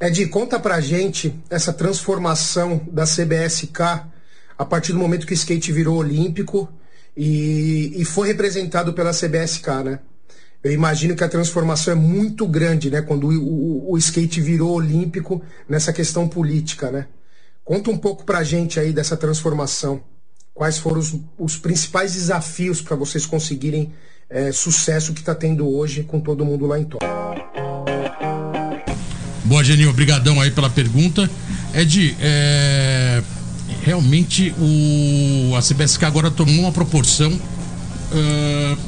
Ed, conta pra gente essa transformação da CBSK a partir do momento que o skate virou olímpico e, e foi representado pela CBSK, né? Eu imagino que a transformação é muito grande, né? Quando o, o, o skate virou olímpico nessa questão política, né? Conta um pouco pra gente aí dessa transformação quais foram os, os principais desafios para vocês conseguirem é, sucesso que está tendo hoje com todo mundo lá em Tóquio. Boa, Geninho, obrigadão aí pela pergunta. Ed, é, realmente o, a CBSK agora tomou uma proporção uh,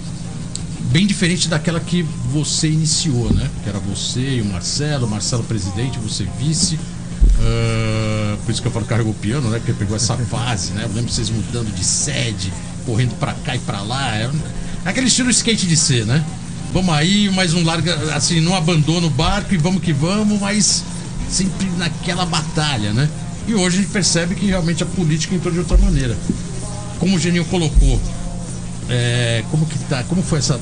bem diferente daquela que você iniciou, né? Que era você e o Marcelo, Marcelo presidente, você vice. Uh, por isso que eu falo carregou o piano, né? Porque pegou essa fase, né? Eu lembro vocês mudando de sede, correndo pra cá e pra lá. É aquele estilo skate de ser, né? Vamos aí, mais um larga, assim, não abandona o barco e vamos que vamos, mas sempre naquela batalha, né? E hoje a gente percebe que realmente a política entrou de outra maneira. Como o Geninho colocou, é, como que tá, como foi essa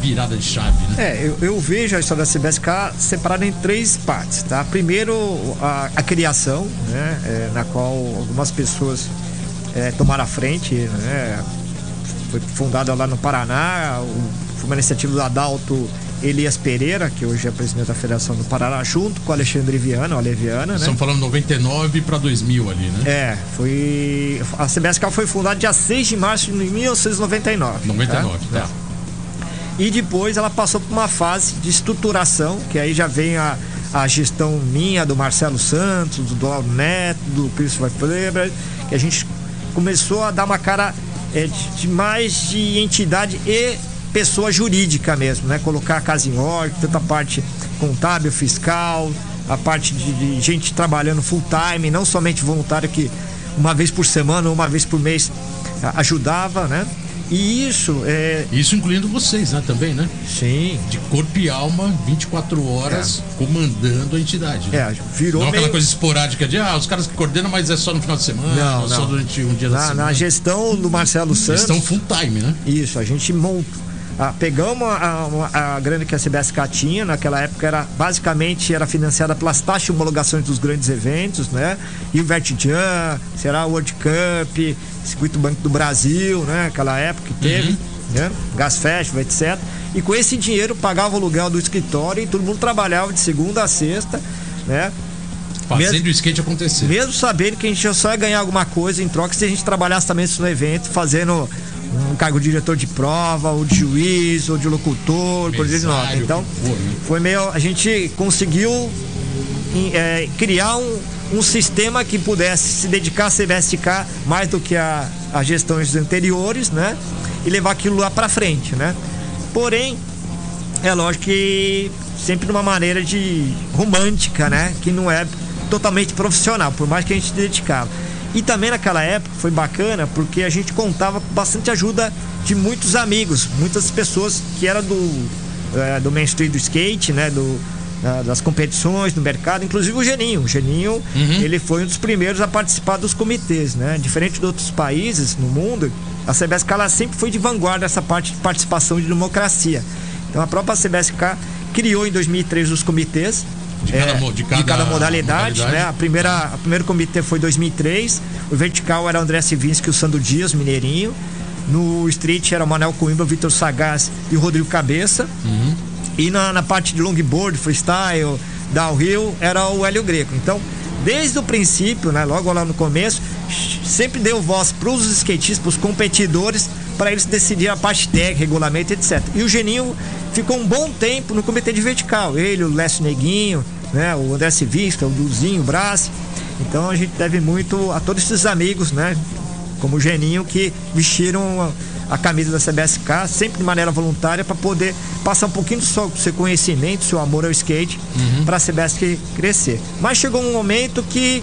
virada de chave, né? É, eu, eu vejo a história da CBSK separada em três partes, tá? Primeiro, a, a criação, né? É, na qual algumas pessoas é, tomaram a frente, né? Foi fundada lá no Paraná, o, foi uma iniciativa do Adalto Elias Pereira, que hoje é presidente da Federação do Paraná, junto com Alexandre Viana, o Aleviana, né? Estamos falando 99 para 2000 ali, né? É, foi. A CBSK foi fundada dia 6 de março de 1999. 99, tá? tá. E depois ela passou por uma fase de estruturação, que aí já vem a, a gestão minha, do Marcelo Santos, do Neto, do Christopher Kleber, que a gente começou a dar uma cara é, de mais de entidade e pessoa jurídica mesmo, né? Colocar a casa em ordem, tanto a parte contábil, fiscal, a parte de, de gente trabalhando full time, não somente voluntário que uma vez por semana ou uma vez por mês ajudava, né? E isso é. Isso incluindo vocês, né? Também, né? Sim. De corpo e alma, 24 horas, é. comandando a entidade. Né? É, virou. Não meio... aquela coisa esporádica de, ah, os caras que coordenam, mas é só no final de semana, não, não. só durante um dia na, da semana. Na gestão do Marcelo Santos. Gestão full time, né? Isso, a gente monta ah, pegamos a, a, a, grana que a CBSK tinha, naquela época era basicamente era financiada pelas taxas de homologações dos grandes eventos, né? E o Vertijan, será o World Cup, Circuito Banco do Brasil, né? Aquela época que teve, uhum. né? Gas Festival, etc. E com esse dinheiro pagava o aluguel do escritório e todo mundo trabalhava de segunda a sexta, né? Fazendo mesmo, o skate acontecer. Mesmo sabendo que a gente só ia ganhar alguma coisa em troca se a gente trabalhasse também no evento, fazendo um cargo de diretor de prova, ou de juiz, ou de locutor, por exemplo. Então, né? foi meio. A gente conseguiu é, criar um, um sistema que pudesse se dedicar a CBSK mais do que a, a gestões anteriores, né? E levar aquilo lá para frente, né? Porém, é lógico que sempre de uma maneira de romântica, né? Que não é totalmente profissional, por mais que a gente se dedicava. E também naquela época foi bacana porque a gente contava com bastante ajuda de muitos amigos, muitas pessoas que eram do, é, do mainstream do skate, né? Do, das competições, do mercado, inclusive o Geninho. O Geninho, uhum. ele foi um dos primeiros a participar dos comitês, né? Diferente de outros países no mundo, a CBSK ela sempre foi de vanguarda essa parte de participação de democracia. Então a própria CBSK criou em 2003 os comitês, de cada, é, de cada, de cada modalidade, modalidade, né? A primeira, o primeiro comitê foi 2003. O vertical era o André Sivinski e o Sandro Dias, mineirinho. No street era o Manel Coimbra, Vitor Sagaz e o Rodrigo Cabeça. Uhum. E na, na parte de longboard, freestyle, downhill, era o Hélio Greco. Então, desde o princípio, né, logo lá no começo, sempre deu voz para os skatistas, para os competidores, para eles decidirem a parte técnica, regulamento, etc. E o Geninho ficou um bom tempo no comitê de vertical. Ele, o Lécio Neguinho, né, o André Civista, o Duzinho, o Brás. Então a gente deve muito a todos esses amigos, né? Como o Geninho, que vestiram a, a camisa da CBSK, sempre de maneira voluntária, para poder passar um pouquinho do seu, do seu conhecimento, seu amor ao skate, uhum. para a CBSK crescer. Mas chegou um momento que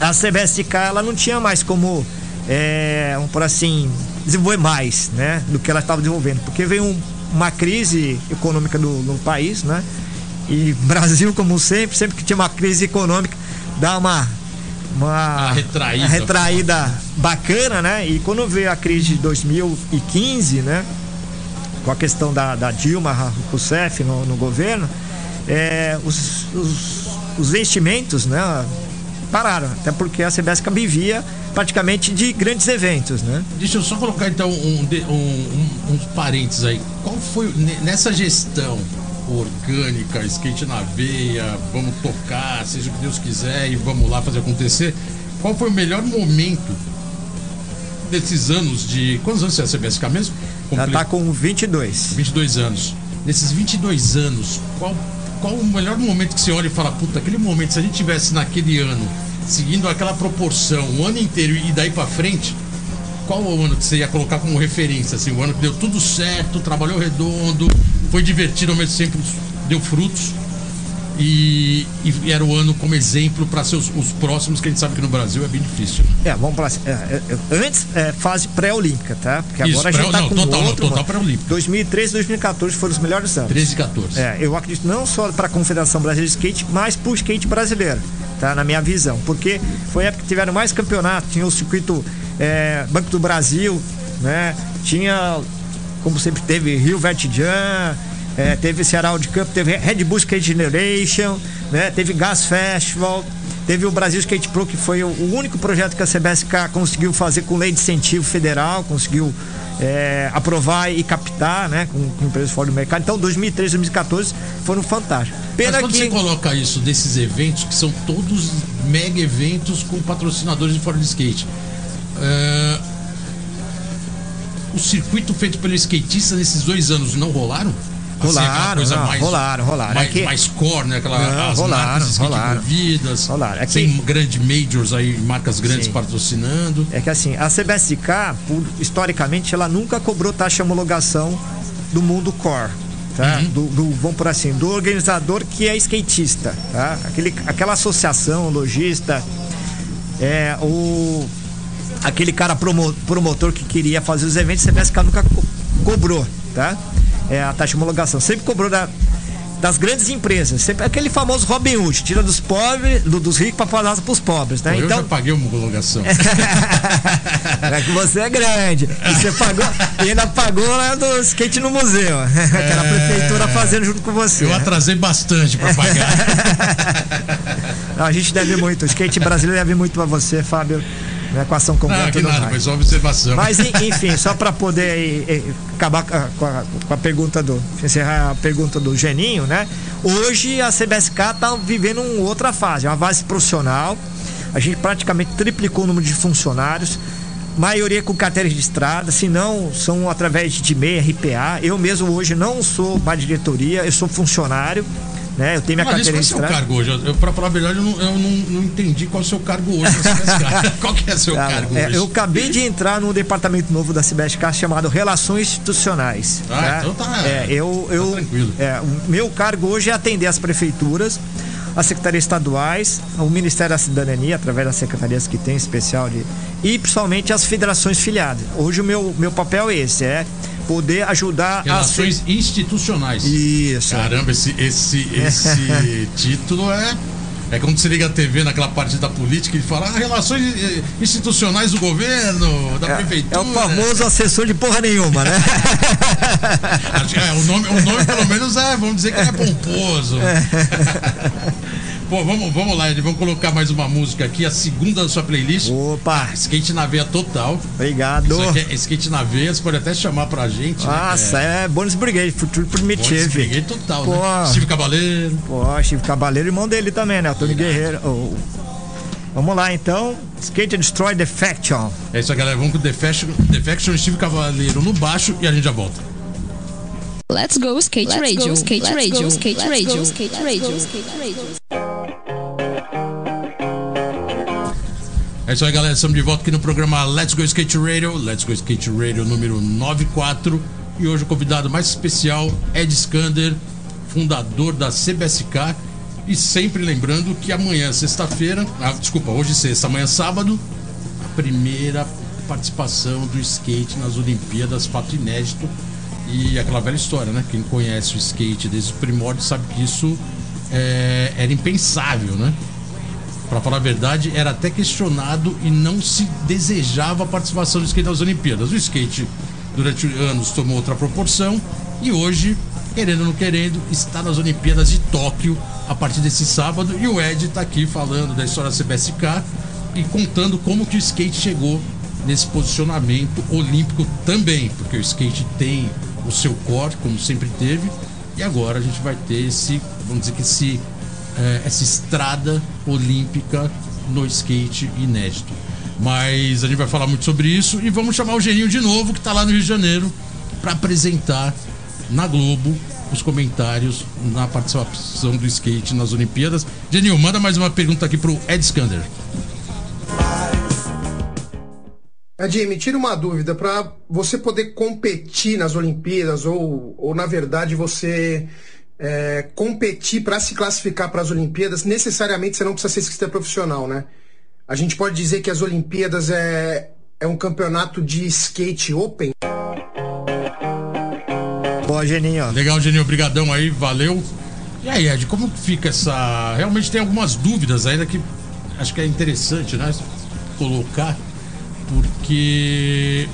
a CBSK ela não tinha mais como, é, um, por assim, desenvolver mais, né? Do que ela estava desenvolvendo. Porque veio um, uma crise econômica no, no país, né? E Brasil, como sempre, sempre que tinha uma crise econômica, dá uma uma retraída, retraída bacana, né? E quando veio a crise de 2015, né? Com a questão da, da Dilma Rousseff no, no governo, é, os, os, os investimentos, né? Pararam, até porque a CBS vivia praticamente de grandes eventos, né? Deixa eu só colocar então um, um, um, uns parênteses aí. Qual foi nessa gestão orgânica, skate na veia, vamos tocar, seja o que Deus quiser e vamos lá fazer acontecer? Qual foi o melhor momento desses anos de. Quantos anos você é a CBSK mesmo? Ela tá com 22. 22 anos. Nesses 22 anos, qual, qual o melhor momento que você olha e fala, puta, aquele momento, se a gente tivesse naquele ano seguindo aquela proporção o ano inteiro e daí para frente, qual o ano que você ia colocar como referência? Assim, o ano que deu tudo certo, trabalhou redondo, foi divertido ao mesmo tempo, deu frutos. E, e, era o ano como exemplo para ser os, os, próximos, que a gente sabe que no Brasil é bem difícil. É, vamos para é, é, é, antes é, fase pré-olímpica, tá? Porque Isso, agora a gente tá não, com total, outro, não, total pré-olímpica. 2013 e 2014 foram os melhores anos. 13 e 14. É, eu acredito não só para a Confederação Brasileira de Skate, mas para o skate brasileiro, tá? Na minha visão, porque foi a época que tiveram mais campeonatos, tinha o circuito é, Banco do Brasil, né? Tinha, como sempre teve, Rio Vertijan, é, teve Ceará World Cup, teve Red Bull Skate Generation, né? Teve Gas Festival, teve o Brasil Skate Pro, que foi o, único projeto que a CBSK conseguiu fazer com lei de incentivo federal, conseguiu é, aprovar e captar, né, com, com empresas fora do mercado. Então, 2013, 2014 foram fantásticos. Pena Mas quando que... você coloca isso desses eventos, que são todos mega eventos com patrocinadores de fora de skate, uh, o circuito feito pelo skatista nesses dois anos não rolaram? Assim, Rolaram, coisa não, mais, rolaram, rolaram. Mais, É mais core, né? Aquela, Não, rolaram, rolaram. envolvidas. Rolaram. É que- Tem grandes majors aí, marcas grandes Sim. patrocinando. É que assim, a CBSK, por- historicamente, ela nunca cobrou taxa de homologação do mundo core. Tá? Uhum. Do, do- vamos por assim, do organizador que é skatista, tá? Aquele, aquela associação, lojista, é, o, aquele cara promo- promotor que queria fazer os eventos, a CBSK nunca co- cobrou, tá? É, a taxa de homologação. Sempre cobrou da, das grandes empresas. Sempre aquele famoso Robin Hood, tira dos pobres, do- dos ricos para pagar para os pobres, né? Pô, Eu então, já paguei uma homologação. é que você é grande. E você pagou, e ainda pagou lá do skate no museu. Aquela prefeitura fazendo junto com você. Eu atrasei bastante pra pagar. Não, a gente deve muito. O skate brasileiro deve muito pra você, Fábio. Né, com ação Ah, e que nada, foi só observação. Mas en- enfim, só para poder eh, eh, acabar com a, com a- com a pergunta do. encerrar a pergunta do Geninho, né? Hoje a CBSK está vivendo uma outra fase, uma fase profissional. A gente praticamente triplicou o número de funcionários, maioria com carteira registrada, se não são através de MEI, RPA. Eu mesmo hoje não sou mais diretoria, eu sou funcionário. Né? Eu tenho minha Mas carteira qual é o seu cargo hoje? Eu, pra falar a verdade, eu, não, eu não, não entendi qual é o seu cargo hoje qual que é o seu Ah, cargo é, hoje? eu acabei de entrar num departamento novo da CBSK chamado Relações Institucionais. Ah, tá? então tá- É, eu, tá eu, tranquilo. é, o meu cargo hoje é atender as prefeituras, as secretarias estaduais, o Ministério da Cidadania, através das secretarias que tem especial de. E principalmente as federações filiadas. Hoje o meu, meu papel é esse, é poder ajudar Relações institucionais. Isso. Caramba, esse, esse, esse título é. É quando você liga a TV naquela parte da política e fala ah, relações eh, institucionais do governo, da É, prefeitura. é o famoso assessor de porra nenhuma, né? É, o, nome, o nome, pelo menos, é, vamos dizer que ele é pomposo. Pô, vamos, vamos lá, Ed, vamos colocar mais uma música aqui, a segunda da sua playlist. Opa, Skate na veia total. obrigado. Isso aqui é skate na veia, você pode até chamar pra gente. né, Nossa, é, Bônus Brigade, futuro primitivo. Brigade total, Pô. né? Steve Cabaleiro. Pô, Chico Cabaleiro, irmão dele também, né? O Tony Guerreiro. o- Vamos lá então. Skate Destroy Defection. É isso aí, galera. Vamos com Defection, Defection Steve Cavaleiro no baixo e a gente já volta. Let's go skate Let's radio, go, skate let's radio, go, skate let's radio, go, skate let's radio. go, skate radio. É isso aí, galera. Estamos de volta aqui no programa Let's Go Skate Radio. Let's Go Skate Radio número 94. E hoje o convidado mais especial, Ed Skander, fundador da CBSK. E sempre lembrando que amanhã, sexta-feira, ah, desculpa, hoje sexta, amanhã sábado, a primeira participação do skate nas Olimpíadas, fato inédito. E aquela velha história, né? Quem conhece o skate desde o primórdio sabe que isso é, era impensável, né? Pra falar a verdade, era até questionado e não se desejava a participação do skate nas Olimpíadas. O skate, durante anos, tomou outra proporção e hoje, querendo ou não querendo, está nas Olimpíadas de Tóquio a partir desse sábado. E o Ed está aqui falando da história da CBSK e contando como que o skate chegou nesse posicionamento olímpico também, porque o skate tem o seu core, como sempre teve, e agora a gente vai ter esse, vamos dizer que esse é, essa estrada olímpica no skate inédito. Mas a gente vai falar muito sobre isso e vamos chamar o Geninho de novo, que está lá no Rio de Janeiro, para apresentar na Globo os comentários na participação do skate nas Olimpíadas. Geninho, manda mais uma pergunta aqui pro Ed Skander. Adi, me tira uma dúvida, para você poder competir nas Olimpíadas, ou, ou na verdade você é, competir para se classificar para as Olimpíadas, necessariamente você não precisa ser skatista profissional, né? A gente pode dizer que as Olimpíadas é, é um campeonato de skate open? Pô, Geninho. Legal, Geninho, obrigadão aí, valeu. E aí, Ed, como que fica essa... Realmente tem algumas dúvidas ainda que acho que é interessante, né? Colocar, porque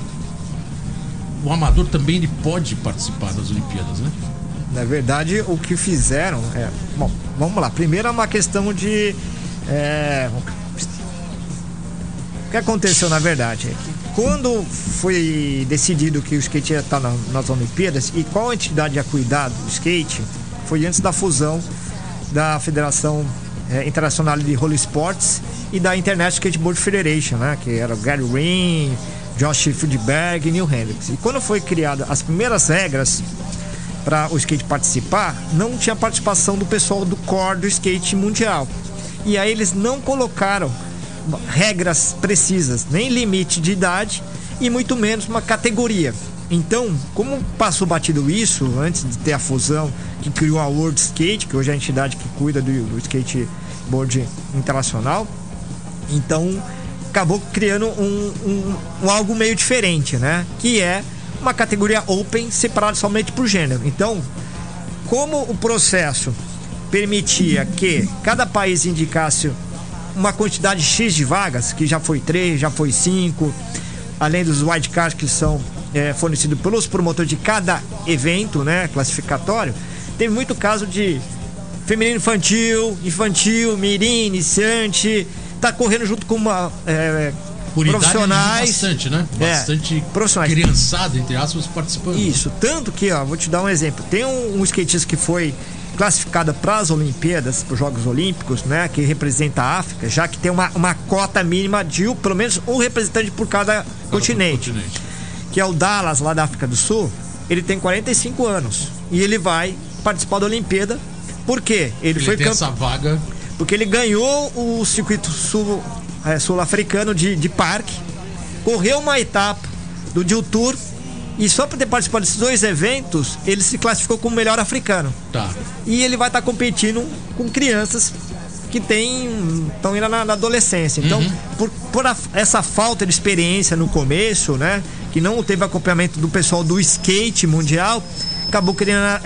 o amador também ele pode participar das Olimpíadas, né? Na verdade, o que fizeram é. Bom, vamos lá. Primeiro é uma questão de. é, o que aconteceu na verdade é que quando foi decidido que o skate ia estar na- nas Olimpíadas e qual entidade ia cuidar do skate, foi antes da fusão da Federação é, Internacional de Roller Sports e da International Skateboard Federation, né? Que era Gary Ring, Josh Friedberg e Neil Hendricks. E quando foi criada as primeiras regras para o skate participar, não tinha participação do pessoal do core do skate mundial. E aí eles não colocaram regras precisas, nem limite de idade e muito menos uma categoria. Então, como passou batido isso antes de ter a fusão que criou a World Skate, que hoje é a entidade que cuida do, do skateboard internacional, então acabou criando um, um, um, algo meio diferente, né? Que é uma categoria open separada somente por gênero. Então, como o processo permitia que cada país indicasse uma quantidade X de vagas, que já foi três, já foi cinco, além dos wildcards que são é, fornecidos pelos promotores de cada evento, né, classificatório, teve muito caso de feminino infantil, infantil, mirim, iniciante, tá correndo junto com uma é, Por profissionais. Bastante, né? É, bastante é, profissionais. criançada, entre aspas, participando. Isso, tanto que, ó, vou te dar um exemplo. Tem um, um skatista que foi classificada para as Olimpíadas, para os Jogos Olímpicos, né, que representa a África, já que tem uma, uma cota mínima de pelo menos um representante por cada, cada continente, continente, que é o Dallas, lá da África do Sul. Ele tem 45 anos e ele vai participar da Olimpíada. Por quê? Ele, ele foi campeão. essa vaga. Porque ele ganhou o circuito sul, sul-africano de, de parque, correu uma etapa do Dil Tour e só por ter participado desses dois eventos, ele se classificou como melhor africano. Tá. E ele vai estar tá competindo com crianças que têm estão indo na, na, adolescência. Então, uhum. por, por a, essa falta de experiência no começo, né, que não teve acompanhamento do pessoal do skate mundial, acabou criando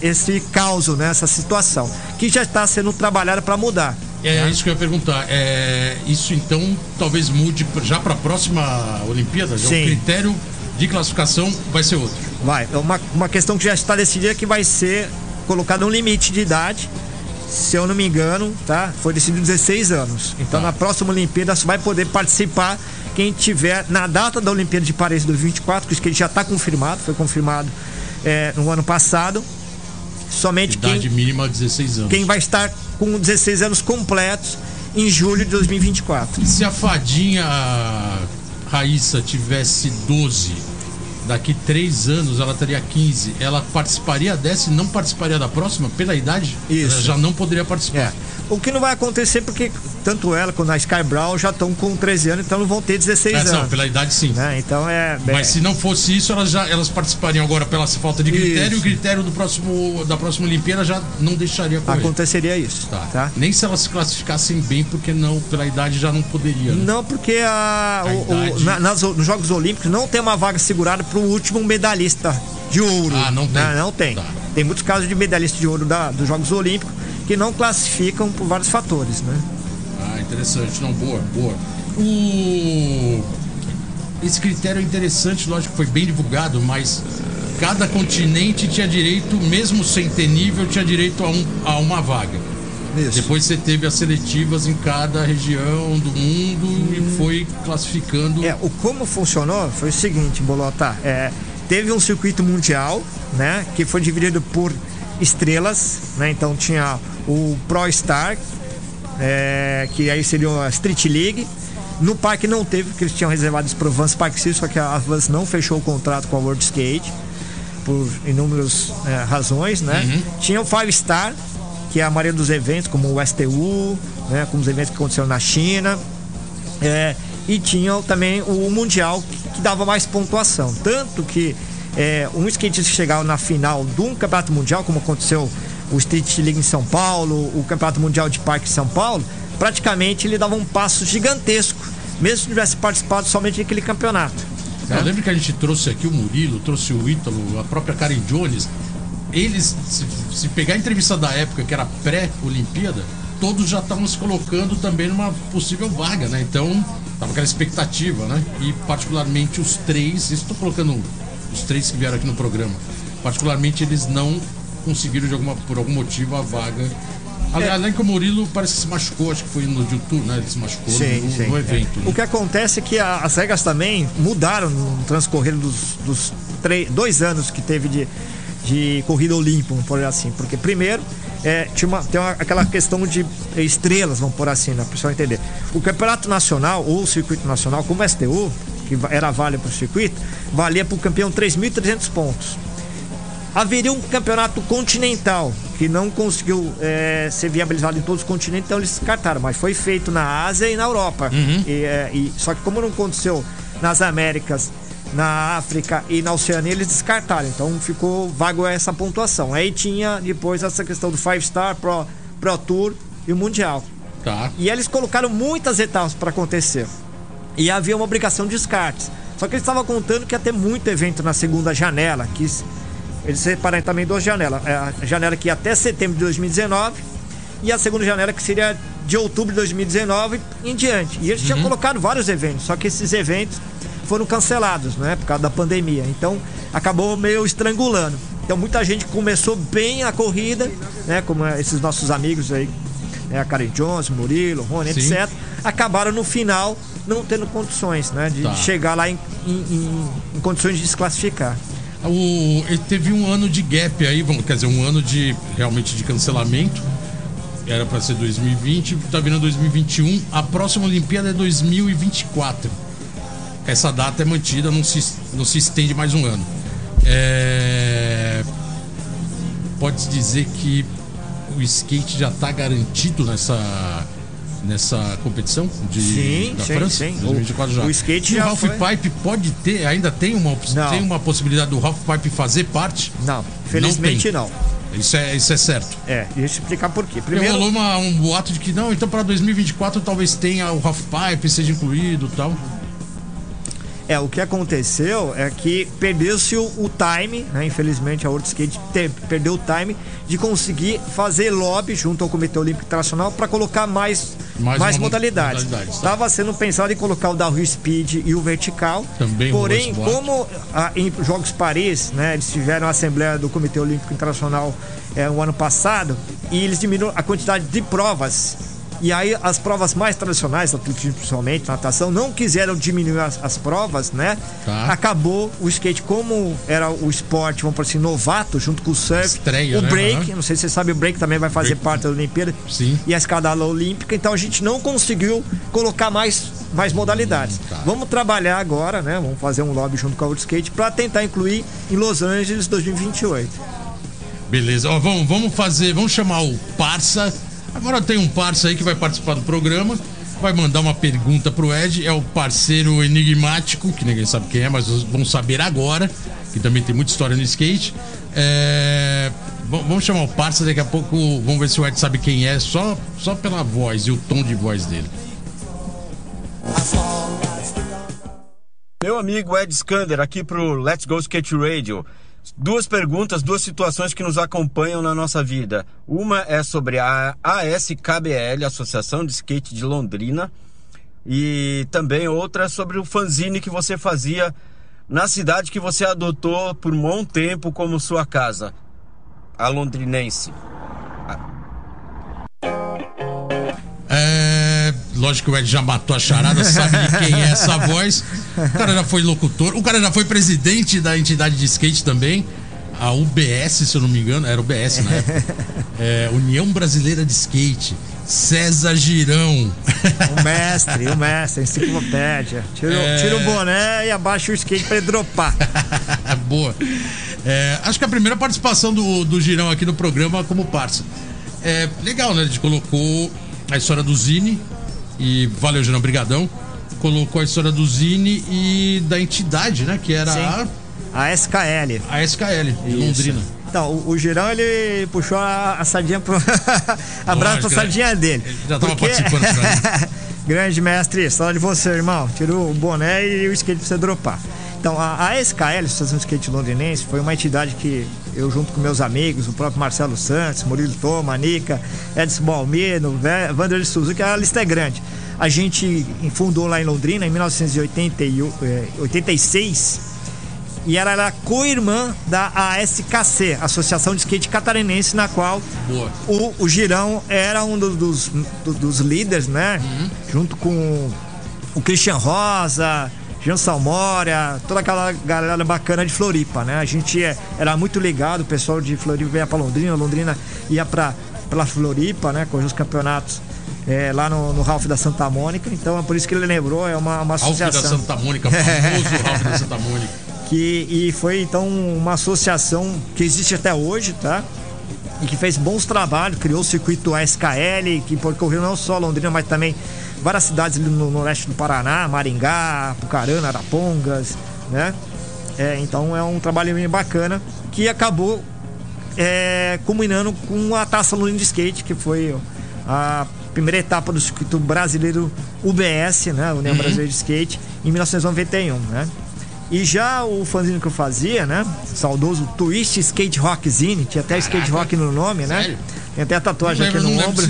esse caos, né, essa situação, que já está sendo trabalhada para mudar. É né? isso que eu ia perguntar. É, isso então talvez mude já para a próxima Olimpíada? Sim. o critério de classificação vai ser outro. Vai. É uma, uma questão que já está decidida que vai ser colocado um limite de idade. Se eu não me engano, tá? Foi decidido 16 anos. Então tá. na próxima Olimpíada vai poder participar quem tiver na data da Olimpíada de Paris 2024, que já está confirmado, foi confirmado é, no ano passado. Somente Idade quem, mínima 16 anos. Quem vai estar com 16 anos completos em julho de 2024. E se a fadinha Raíssa tivesse 12, daqui três anos ela teria 15, ela participaria dessa e não participaria da próxima pela idade? Isso. Ela já não poderia participar. É. O que não vai acontecer porque tanto ela quanto a Sky Brown já estão com 13 anos, então não vão ter 16 é, anos. Não, pela idade sim. Né? Então é. Mas se não fosse isso, elas já elas participariam agora pela falta de critério, isso. e o critério do próximo, da próxima Olimpíada já não deixaria correr. Aconteceria isso. Tá. tá. Nem se elas se classificassem bem, porque não, pela idade já não poderia. Né? Não, porque a, a o, idade... o, na, nas, nos Jogos Olímpicos não tem uma vaga segurada para o último medalhista de ouro. Ah, não tem. Não, não tem. Tá. Tem muitos casos de medalhista de ouro da, dos Jogos Olímpicos que não classificam por vários fatores, né? Ah, interessante. Não, boa, boa. O... Esse critério é interessante, lógico que foi bem divulgado, mas cada continente tinha direito, mesmo sem ter nível, tinha direito a, um, a uma vaga. Isso. Depois você teve as seletivas em cada região do mundo hum. e foi classificando. É, o como funcionou foi o seguinte, Bolota. É, teve um circuito mundial, né? Que foi dividido por estrelas, né? Então tinha o Pro Star, é, que aí seria a Street League. No parque não teve, porque eles tinham reservado isso para o Vans Park City, só que a Vans não fechou o contrato com a World Skate por inúmeras é, razões, né? Uhum. Tinha o Five Star, que é a maioria dos eventos, como o STU, né? Como os eventos que aconteceram na China. É, e tinha também o Mundial, que, que dava mais pontuação. Tanto que é, um skatista chegava na final de um campeonato mundial, como aconteceu o Street League em São Paulo, o Campeonato Mundial de Parque em São Paulo, praticamente ele dava um passo gigantesco, mesmo se tivesse participado somente daquele campeonato. Eu lembro que a gente trouxe aqui o Murilo, trouxe o Ítalo, a própria Karen Jones. Eles, se, se pegar a entrevista da época, que era pré-Olimpíada, todos já estavam se colocando também numa possível vaga, né? Então, tava aquela expectativa, né? E particularmente os três, estou colocando os três que vieram aqui no programa, particularmente eles não conseguiram alguma, por algum motivo a vaga. É. Além que o Murilo parece que se machucou, acho que foi no YouTube, né? Ele se machucou sim, no, sim, no, evento. É. Né? O que acontece é que a, as regras também mudaram no transcorrer dos, dos três, dois anos que teve de, de corrida olímpica, vamos por assim. Porque primeiro é, tinha uma, tem uma, aquela questão de estrelas, vamos por assim, né? Para o pessoal entender. O campeonato nacional ou o circuito nacional, como STU, que era válido para o circuito, valia para o campeão 3.300 pontos haveria um campeonato continental que não conseguiu é, ser viabilizado em todos os continentes, então eles descartaram, mas foi feito na Ásia e na Europa. Uhum. E, é, e- só que como não aconteceu nas Américas, na África e na Oceania, eles descartaram. Então ficou vago essa pontuação. Aí tinha depois essa questão do Five Star, Pro, Pro Tour e o Mundial. Tá. E eles colocaram muitas etapas para acontecer. E havia uma obrigação de descartes. Só que eles estavam contando que ia ter muito evento na segunda janela, que eles separaram também duas janelas. É, A janela que ia até setembro de 2019 e a segunda janela que seria de outubro de 2019 em diante. E eles tinham colocado vários eventos, só que esses eventos foram cancelados, né, por causa da pandemia. Então acabou meio estrangulando. Então muita gente começou bem a corrida, né, como esses nossos amigos aí né, a Karen Jones, Murilo, Rony, Sim. etc., acabaram no final não tendo condições, né, de Tá. chegar lá em, em- em- em condições de desclassificar. O, ele teve um ano de gap aí, vamos- quer dizer, um ano de realmente de cancelamento. Era para ser 2020, tá vindo 2021. A próxima Olimpíada é 2024. Essa data é mantida, não se, não se estende mais um ano. É... Pode-se dizer que o skate já está garantido nessa, nessa competição de, Sim, da sim, França? sim. 2024 já. O- skate E já o Ralph foi. Pipe pode ter, ainda tem uma, Não. tem uma possibilidade do Ralph Pipe fazer parte? Não, felizmente tem. não. Isso é, isso é certo. É, eu explicar por quê. Primeiro... Rolou uma- um boato de que não, então para 2024 talvez tenha o Ralph Pipe seja incluído e tal. É, o que aconteceu é que perdeu-se o, time, né? Infelizmente a World Skate te- perdeu o time de conseguir fazer lobby junto ao Comitê Olímpico Internacional para colocar mais, Mais mais, modalidades. modalidades, tá. Estava sendo pensado em colocar o downhill speed e o vertical. Também Porém, como ah, em Jogos Paris, né, eles tiveram a Assembleia do Comitê Olímpico Internacional é, o ano passado e eles diminuíram a quantidade de provas. E aí as provas mais tradicionais, atletismo principalmente, natação, não quiseram diminuir as, as provas, né? Tá. Acabou o skate, como era o esporte, vamos por assim, novato, junto com o surf, Estreia, o né? break, Aham. não sei se você sabe, o break também vai fazer Break. parte da Olimpíada. Sim. E a escadala olímpica, então a gente não conseguiu colocar mais, mais modalidades. tá. Vamos trabalhar agora, né? Vamos fazer um lobby junto com a World Skate para tentar incluir em Los Angeles 2028. Beleza, ó, vamos, vamos fazer, vamos chamar o Parça. Agora tem um Parça aí que vai participar do programa. Vai mandar uma pergunta pro Ed. É o parceiro enigmático, que ninguém sabe quem é, mas vão saber agora. Que também tem muita história no skate. É, Vamos chamar o Parça, daqui a pouco vamos ver se o Ed sabe quem é, só, só pela voz e o tom de voz dele. Meu amigo Ed Skander, aqui pro Let's Go Skate Radio. Duas perguntas, duas situações que nos acompanham na nossa vida. Uma é sobre a ASKBL, Associação de Skate de Londrina, e também outra sobre o fanzine que você fazia na cidade que você adotou por um bom tempo como sua casa, a londrinense. É, lógico que o Ed já matou a charada, sabe de quem é essa voz. O cara já foi locutor, o cara já foi presidente da entidade de skate também, a UBS, se eu não me engano, era UBS na época. É, União Brasileira de Skate. César Girão. O mestre, o mestre, enciclopédia. Tira, o- É. tira o boné e abaixa o skate para ele dropar. Boa. É, acho que a primeira participação do, do Girão aqui no programa como parça. É legal, né? A gente colocou a história do Zine e valeu, Girão, brigadão. Colocou a história do Zine e da entidade, né? Que era a, Sim. A SKL. a SKL de Isso. Londrina. Então, o, o Girão, ele puxou a, a sardinha pro. Abraço pra Lógico, sardinha né? dele. Ele já tava participando já, Grande mestre, só de você, irmão. Tira o boné e o skate pra você dropar. Então, a, a SKL, Associação de Skate Londrinense, foi uma entidade que eu, junto com meus amigos, o próprio Marcelo Santos, Murilo Toma, Nica, Edson Balmino, Ve- Vanderlei Suzuki, a lista é grande. A gente fundou lá em Londrina em 1986 e ela era co-irmã da ASKC, Associação de Skate Catarinense, na qual o, o Girão era um do- dos, do- dos líderes, né? Junto com o Christian Rosa, Jean Salmória, toda aquela galera bacana de Floripa, né? A gente é- era muito ligado, o pessoal de Floripa ia pra Londrina, Londrina ia pra, pra Floripa, né? Com os campeonatos é, lá no, no Ralph da Santa Mônica. Então é por isso que ele lembrou, é uma, uma Ralph da associação. Santa Mônica, famoso Ralph da Santa Mônica. Que, e foi então uma associação que existe até hoje, tá? E que fez bons trabalhos, criou o circuito SKL, que percorreu não só Londrina, mas também várias cidades ali no, no leste do Paraná, Maringá, Pucarana, Arapongas, né? É, então é um trabalho bem bacana que acabou é, culminando com a Taça Londrina de Skate, que foi a primeira etapa do circuito brasileiro UBS, né? União uhum. Brasileira de Skate, em 1991, né? E já o fanzine que eu fazia, né? Saudoso Twist Skate Rock Zine, tinha até Caraca. skate rock no nome, né? Sério? Tem até a tatuagem aqui no ombro.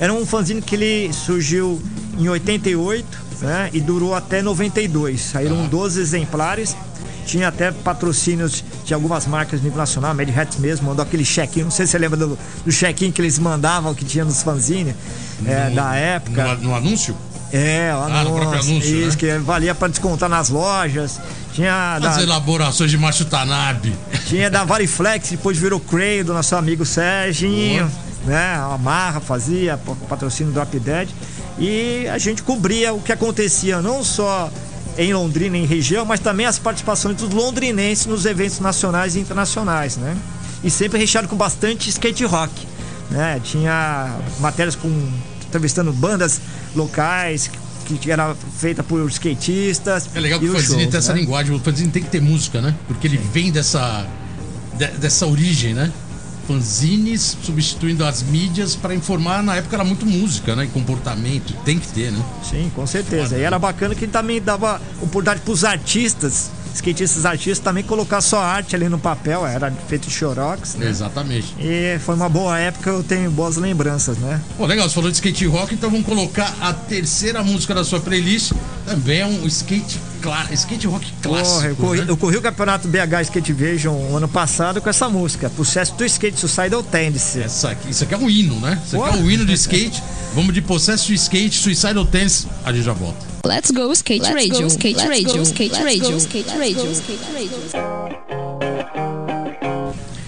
Era um fanzine que ele surgiu em 88, né? E durou até 92. Saíram ah. 12 exemplares. Tinha até patrocínios de algumas marcas nível nacional, Mad Hats mesmo, mandou aquele check-in. Não sei se você lembra do, do check-in que eles mandavam, que tinha nos fanzines é, da época. No, no anúncio? É, o anúncio, ah, no próprio anúncio. Isso, né? que valia para descontar nas lojas. Tinha As da, elaborações de Macho Tanabe. Tinha da Variflex, depois virou Cray do nosso amigo Serginho. Né? A Marra fazia, patrocínio do Drop Dead. E a gente cobria o que acontecia não só em Londrina, em região, mas também as participações dos londrinenses nos eventos nacionais e internacionais, né? E sempre recheado com bastante skate rock, né? Tinha matérias com entrevistando bandas locais que era feita por skatistas. É legal que o fanzine tem né? essa linguagem, o fanzine tem que ter música, né? Porque ele vem dessa dessa origem, né? fanzines substituindo as mídias para informar. Na época era muito música, né? E comportamento. Tem que ter, né? Sim, com certeza. E era bacana que também dava oportunidade para os artistas skatistas artistas também colocar sua arte ali no papel, era feito de xerox, né? Exatamente. E foi uma boa época, eu tenho boas lembranças, né? Pô, legal, você falou de skate rock, então vamos colocar a terceira música da sua playlist, também é um skate claro, skate rock clássico. Porra, eu, corri, né? eu corri o campeonato BH Skate Vision ano passado com essa música, Processo do Skate Suicidal Tendency. Essa aqui, isso aqui é um hino, né? Isso aqui é um hino de skate. Vamos de Processo do Skate, Suicidal Tendency, a gente já volta. Let's go skate Let's radio, go, skate Let's radio, go, skate Let's radio, go, skate radio, skate radio.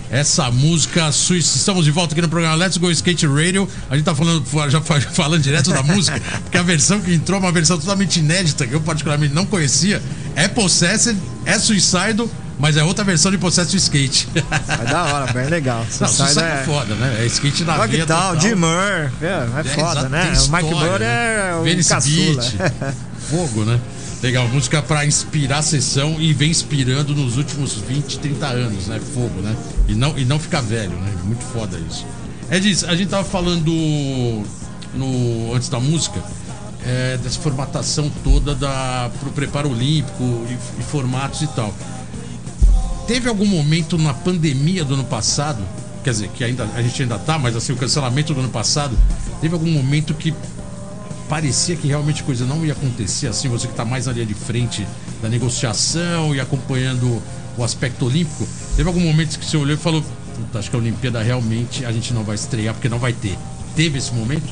Essa música, estamos de volta aqui no programa Let's Go Skate Radio. A gente tá falando, já falando direto da música, porque a versão que entrou é uma versão totalmente inédita, que eu particularmente não conhecia. É Possessed, é Suicidal, mas é outra versão de Processo Skate. É da hora, bem legal. Não, Suicide é... é foda, né? É skate na vida. tal, Jim Murr, é, é, é foda, né? O Mike Burr é o Venice Beach. Fogo, né? Legal, música para inspirar a sessão e vem inspirando nos últimos 20, 30 anos, né? Fogo, né? E não, e não ficar velho, né? Muito foda isso. É disso, a gente tava falando no, antes da música é, dessa formatação toda da, pro preparo olímpico e, e formatos e tal. Teve algum momento na pandemia do ano passado, quer dizer, que ainda, a gente ainda tá, mas assim, o cancelamento do ano passado, teve algum momento que parecia que realmente coisa não ia acontecer, assim, você que está mais na linha de frente da negociação e acompanhando o aspecto olímpico, teve algum momento que você olhou e falou, acho que a Olimpíada realmente a gente não vai estrear porque não vai ter. Teve esse momento?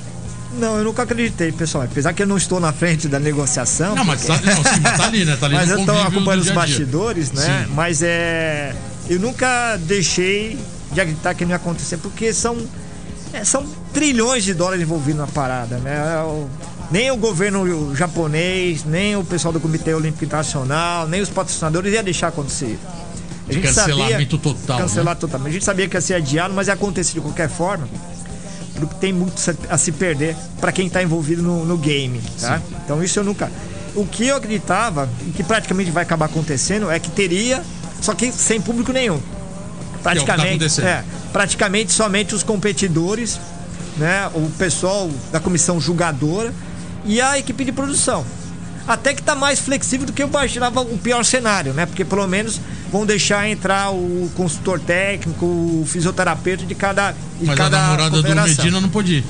Não, eu nunca acreditei, pessoal. Apesar que eu não estou na frente da negociação. Não, porque... mas tá, não, sim, tá ali, né? Tá ali mas eu estou acompanhando os bastidores, né? Sim. Mas é. Eu nunca deixei de acreditar que não ia acontecer, porque são é, são trilhões de dólares envolvidos na parada, né? É nem o governo japonês, nem o pessoal do Comitê Olímpico Internacional, nem os patrocinadores ia deixar acontecer. A gente Cancelamento sabia, total. Cancelar né? totalmente. A gente sabia que ia ser adiado, mas ia acontecer de qualquer forma. Porque tem muito a se perder para quem está envolvido no, no game. Tá? Então isso eu nunca. O que eu acreditava, e que praticamente vai acabar acontecendo, é que teria, só que sem público nenhum. Tá praticamente, é, praticamente somente os competidores, né, o pessoal da comissão julgadora e a equipe de produção. Até que está mais flexível do que eu imaginava o pior cenário, né? Porque pelo menos vão deixar entrar o consultor técnico, o fisioterapeuta de cada. De Mas cada a namorada do Medina não podia.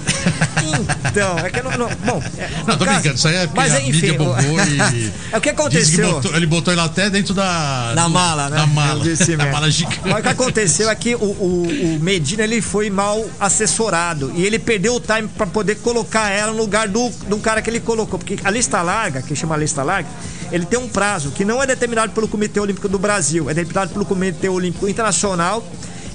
Então, é que não. não bom, é, não, tô caso, brincando, isso aí é mas, a enfim, e. É o que aconteceu. botou, ele botou ele até dentro da. Na do, mala, né? Na mala. Na mala gigante. Mas o que aconteceu é que o, o, o, Medina ele foi mal assessorado e ele perdeu o time para poder colocar ela no lugar do, do cara que ele colocou. Porque a lista larga, que chama lista larga, ele tem um prazo que não é determinado pelo Comitê Olímpico do Brasil, é determinado pelo Comitê Olímpico Internacional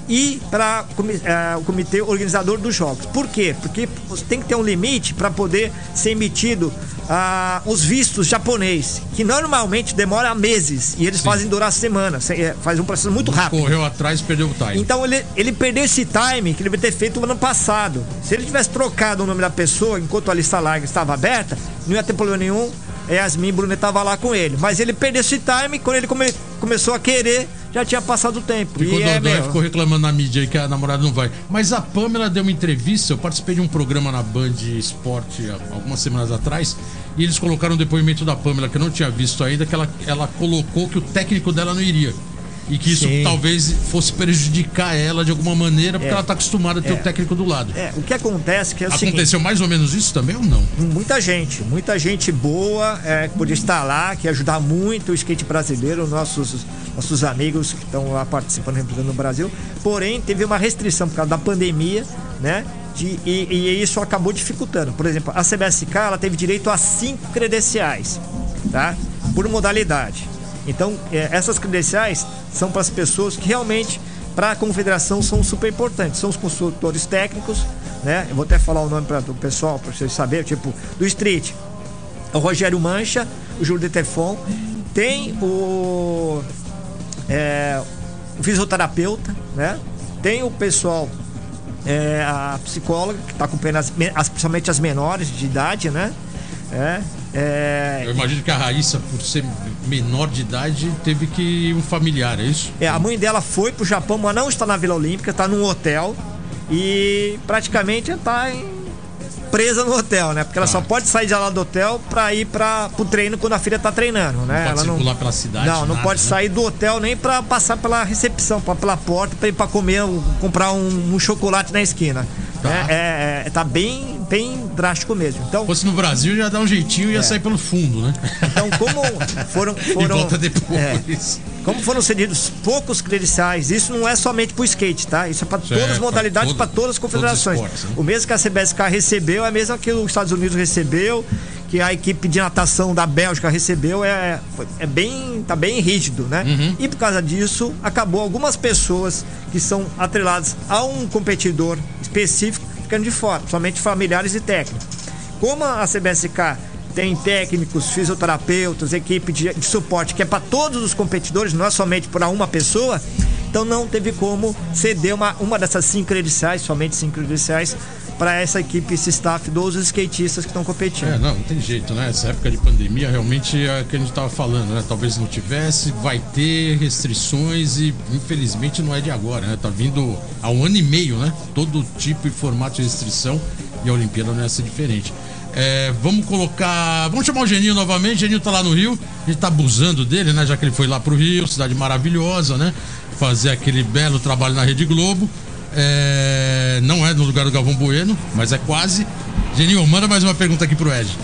e para uh, o comitê organizador dos jogos. Por quê? Porque tem que ter um limite para poder ser emitido uh, os vistos japonês, que normalmente demora meses e eles Sim. fazem durar semanas, é, faz um processo muito rápido. Correu atrás e perdeu o time. Então ele, ele perdeu esse time que ele deveria ter feito no ano passado. Se ele tivesse trocado o nome da pessoa enquanto a lista larga estava aberta, não ia ter problema nenhum. Yasmin Brunet estava lá com ele. Mas ele perdeu esse time quando ele come, começou a querer já tinha passado o tempo. Ficou e é, meu... ficou reclamando na mídia aí que a namorada não vai. Mas a Pamela deu uma entrevista, eu participei de um programa na Band Esporte algumas semanas atrás, e eles colocaram um depoimento da Pamela, que eu não tinha visto ainda, que ela, ela colocou que o técnico dela não iria e que isso Sim. talvez fosse prejudicar ela de alguma maneira, porque é. ela está acostumada a ter é. o técnico do lado. É, o que acontece é que é o Aconteceu seguinte, mais ou menos isso também ou não? Muita gente, muita gente boa é, que podia estar lá, que ia ajudar muito o skate brasileiro, nossos, nossos amigos que estão lá participando, representando no Brasil. Porém, teve uma restrição por causa da pandemia, né? De, e, e, isso acabou dificultando. Por exemplo, a CBSK ela teve direito a cinco credenciais, tá? Por modalidade. Então, é, essas credenciais são para as pessoas que realmente, para a confederação, são super importantes. São os consultores técnicos, né? Eu vou até falar o nome para o pessoal, para vocês saberem, tipo, do Street. O Rogério Mancha, o Júlio Detefon, tem o, é, o fisioterapeuta, né? Tem o pessoal, é, a psicóloga, que está acompanhando as, principalmente as menores de idade, né? É, é... Eu imagino que a Raíssa, por ser menor de idade, teve que ir um familiar, é isso? É, a mãe dela foi pro Japão, mas não está na Vila Olímpica, está num hotel e praticamente está presa no hotel, né? Porque ela só tá. pode sair de lá do hotel para ir para o treino quando a filha está treinando, né? Não pode ela circular não, pela cidade. Não, não nada, pode né? sair do hotel nem para passar pela recepção, pra, pela porta para ir para comer, comprar um, um chocolate na esquina. Tá. É, é, é, tá bem, bem drástico mesmo. Então, Se fosse no Brasil, já dá um jeitinho e ia é. sair pelo fundo, né? Então, como foram. foram e volta depois. É, como foram cedidos poucos credenciais, isso não é somente pro skate, tá? Isso é para todas as modalidades, para todas as confederações. Esportes, né? O mesmo que a CBSK recebeu é a mesma que os Estados Unidos recebeu, que a equipe de natação da Bélgica recebeu, é, é bem, tá bem rígido, né? Uhum. E por causa disso, acabou algumas pessoas que são atreladas a um competidor específico ficando de fora, somente familiares e técnicos. Como a CBSK tem técnicos, fisioterapeutas, equipe de, de suporte que é para todos os competidores, não é somente para uma pessoa, então não teve como ceder uma, uma dessas cinco credenciais, somente cinco credenciais, para essa equipe, esse staff dos skatistas que estão competindo. É, não, não tem jeito, né? Essa época de pandemia realmente é o que a gente estava falando, né? Talvez não tivesse, vai ter restrições e infelizmente não é de agora, né? Tá vindo há um ano e meio, né? Todo tipo e formato de restrição e a Olimpíada não ia ser diferente. É, vamos colocar. Vamos chamar o Geninho novamente. O Geninho tá lá no Rio. A gente tá abusando dele, né? Já que ele foi lá pro Rio, cidade maravilhosa, né? Fazer aquele belo trabalho na Rede Globo. É, não é no lugar do Galvão Bueno, mas é quase. Geninho, manda mais uma pergunta aqui pro Ed.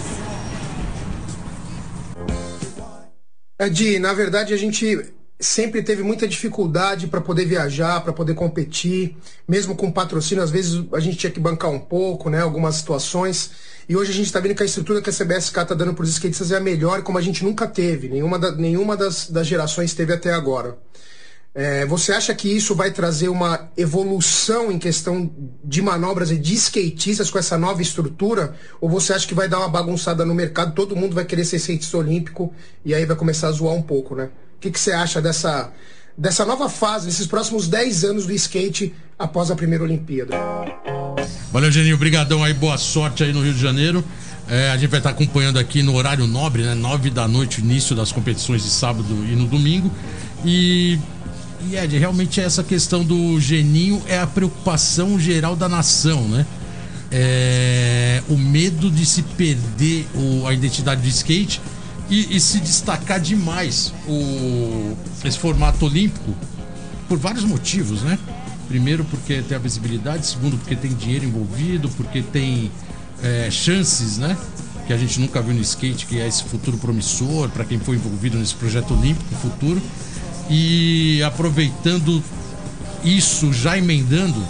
Ed, na verdade a gente sempre teve muita dificuldade para poder viajar, para poder competir, mesmo com patrocínio, às vezes a gente tinha que bancar um pouco, né, algumas situações. E hoje a gente está vendo que a estrutura que a CBSK está dando para os skatistas é a melhor, como a gente nunca teve, nenhuma, da, nenhuma das, das gerações teve até agora. É, você acha que isso vai trazer uma evolução em questão de manobras e de skatistas com essa nova estrutura? Ou você acha que vai dar uma bagunçada no mercado, todo mundo vai querer ser skatista olímpico e aí vai começar a zoar um pouco, né? O que, que você acha dessa, dessa nova fase, desses próximos 10 anos do skate após a primeira Olimpíada? Valeu, Geninho. Obrigadão aí, boa sorte aí no Rio de Janeiro. É, a gente vai estar acompanhando aqui no horário nobre, né? 9 da noite, início das competições de sábado e no domingo. E e Ed, realmente essa questão do geninho é a preocupação geral da nação, né? É, o medo de se perder o, a identidade do skate e, e, se destacar demais o, esse formato olímpico por vários motivos, né? Primeiro porque tem a visibilidade, segundo porque tem dinheiro envolvido, porque tem é, chances, né? Que a gente nunca viu no skate, que é esse futuro promissor para quem foi envolvido nesse projeto olímpico futuro. E aproveitando isso, já emendando,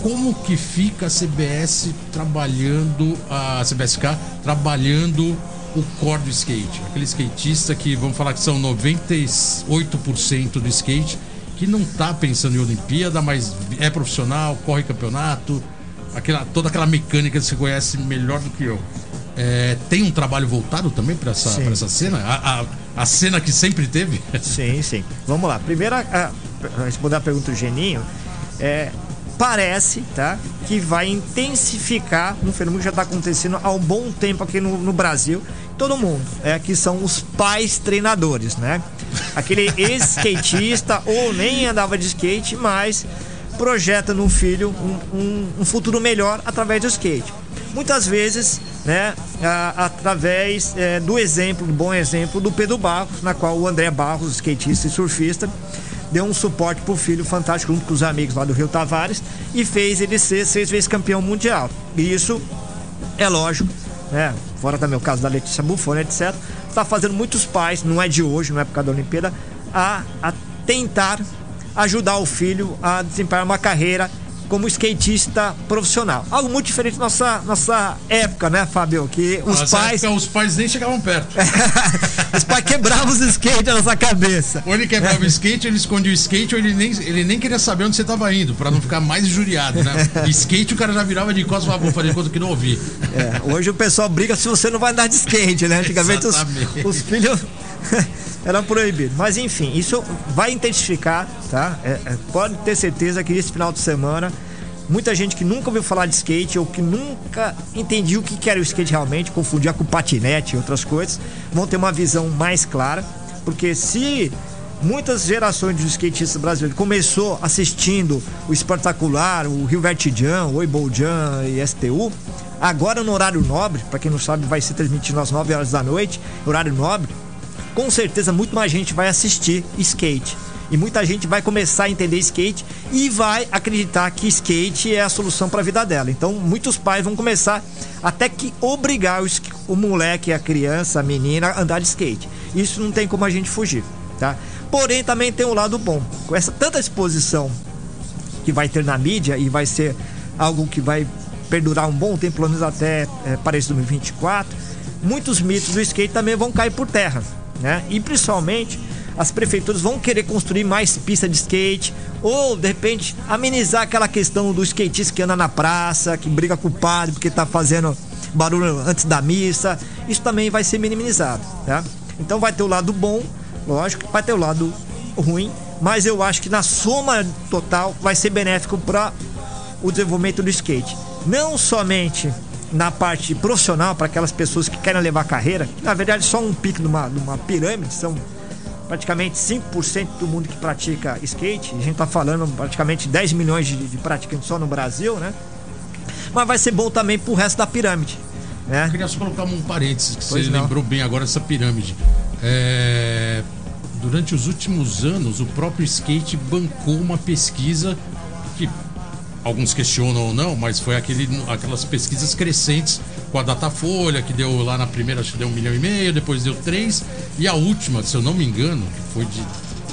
como que fica a CBS trabalhando, a CBSK trabalhando o core do skate? Aquele skatista que vamos falar que são 98% do skate que não tá pensando em Olimpíada, mas é profissional, corre campeonato, aquela, toda aquela mecânica que você conhece melhor do que eu. É, tem um trabalho voltado também para essa, essa cena? A, a, a, cena que sempre teve? Sim, sim. Vamos lá. Primeiro, a, a responder a pergunta do Geninho, é, parece tá, que vai intensificar um fenômeno que já está acontecendo há um bom tempo aqui no, no, Brasil, todo mundo, é que são os pais treinadores, né? Aquele ex-skatista ou nem andava de skate, mas projeta no filho um, um, um futuro melhor através do skate. Muitas vezes né, através é, do exemplo, do bom exemplo do Pedro Barros, na qual o André Barros, skatista e surfista, deu um suporte pro filho fantástico junto com os amigos lá do Rio Tavares e fez ele ser seis vezes campeão mundial. E isso é lógico, né? Fora também o caso da Letícia Buffoni, etc. Está fazendo muitos pais, não é de hoje, não é por causa da Olimpíada, a, a tentar ajudar o filho a desempenhar uma carreira como skatista profissional. Algo muito diferente da nossa, nossa época, né, Fábio? Que os nossa pais. Época, os pais nem chegavam perto. os pais quebravam os skates na nossa cabeça. Ou ele quebrava o skate, ele escondia o skate, ou ele nem, ele nem queria saber onde você estava indo, para não ficar mais injuriado, né? skate o cara já virava de costas e falava, vou fazer conta que não ouvi. É, hoje o pessoal briga se você não vai andar de skate, né? Antigamente os, os filhos. Era proibido. Mas enfim, isso vai intensificar, tá? É, é, pode ter certeza que esse final de semana muita gente que nunca ouviu falar de skate ou que nunca entendia o que era o skate realmente, confundia com patinete e outras coisas, vão ter uma visão mais clara, porque se muitas gerações de skatistas brasileiros começou assistindo o Espartacular, o Rio Vertijan, o Oiboljan e STU, agora no horário nobre, para quem não sabe, vai ser transmitido às 9 horas da noite, horário nobre, com certeza muito mais gente vai assistir skate. E muita gente vai começar a entender skate e vai acreditar que skate é a solução para a vida dela. Então, muitos pais vão começar até que obrigar o, o moleque, a criança, a menina a andar de skate. Isso não tem como a gente fugir, tá? Porém, também tem um lado bom. Com essa tanta exposição que vai ter na mídia e vai ser algo que vai perdurar um bom tempo, pelo menos até é, para esse 2024, muitos mitos do skate também vão cair por terra né? E principalmente as prefeituras vão querer construir mais pista de skate ou de repente amenizar aquela questão do skatista que anda na praça, que briga com o padre porque tá fazendo barulho antes da missa. Isso também vai ser minimizado, tá? Então vai ter o lado bom, lógico, vai ter o lado ruim, mas eu acho que na soma total vai ser benéfico para o desenvolvimento do skate. Não somente na parte profissional, para aquelas pessoas que querem levar carreira, na verdade só um pico de uma, de uma pirâmide, são praticamente 5% do mundo que pratica skate. A gente está falando praticamente 10 milhões de, de praticantes só no Brasil, né? Mas vai ser bom também para o resto da pirâmide. Né? Eu queria só colocar um parênteses, que pois você não. lembrou bem agora essa pirâmide. É... Durante os últimos anos, o próprio skate bancou uma pesquisa que alguns questionam ou não, mas foi aquele, aquelas pesquisas crescentes com a Datafolha, que deu lá na primeira, acho que deu um milhão e meio, depois deu três, e a última, se eu não me engano, que foi de.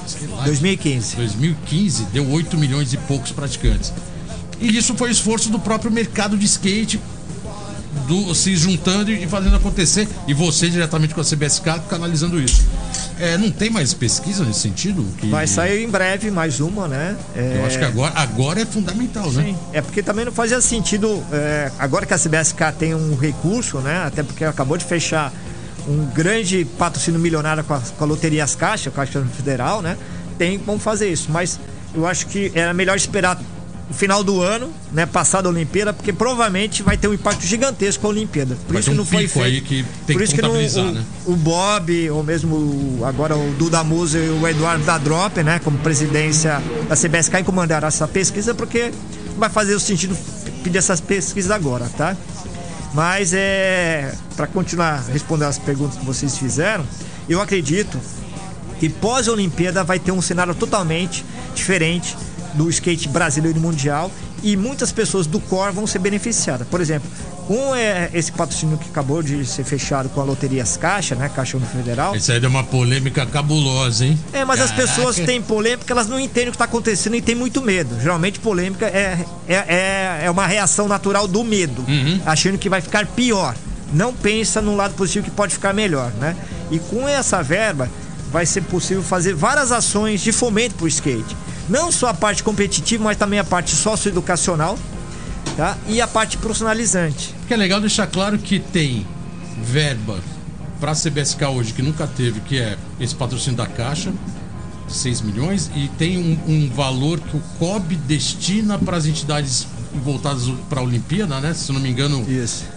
Sei lá, 2015. 2015, deu 8 milhões e poucos praticantes. E isso foi esforço do próprio mercado de skate do, se juntando e fazendo acontecer. E você diretamente com a CBSK canalizando isso. É, não tem mais pesquisa nesse sentido? Que... Vai sair em breve mais uma, né? É... Eu acho que agora, agora é fundamental, né? Sim. né? É porque também não fazia sentido. É, agora que a CBSK tem um recurso, né? Até porque acabou de fechar um grande patrocínio milionário com a, com a Loteria As Caixas, a Caixa Federal, né? Tem como fazer isso. Mas eu acho que era melhor esperar no final do ano, né, passada a Olimpíada, porque provavelmente vai ter um impacto gigantesco com a Olimpíada. Por vai isso que um não foi feito. Que por isso que, não, o, né? o, Bob, ou mesmo agora o Duda Musa e o Eduardo da Drop, né, como presidência da CBSK, encomendaram essa pesquisa, porque vai fazer o sentido pedir essas pesquisas agora, tá? Mas é para continuar respondendo as perguntas que vocês fizeram, eu acredito que pós-Olimpíada vai ter um cenário totalmente diferente do skate brasileiro e mundial e muitas pessoas do core vão ser beneficiadas. Por exemplo, com é, esse patrocínio que acabou de ser fechado com a Loteria As Caixa, né? Caixa Federal. Isso aí deu uma polêmica cabulosa, hein? É, mas Caraca. as pessoas têm polêmica, elas não entendem o que está acontecendo e têm muito medo. Geralmente, polêmica é, é, é, é uma reação natural do medo, uhum. achando que vai ficar pior. Não pensa no lado positivo que pode ficar melhor, né? E com essa verba, vai ser possível fazer várias ações de fomento para o skate. Não só a parte competitiva, mas também a parte socioeducacional tá? e a parte profissionalizante. Que é legal deixar claro que tem verba para a CBSK hoje, que nunca teve, que é esse patrocínio da Caixa, 6 milhões, e tem um, um valor que o COB destina para as entidades voltadas para a Olimpíada, né? Se não me engano. Isso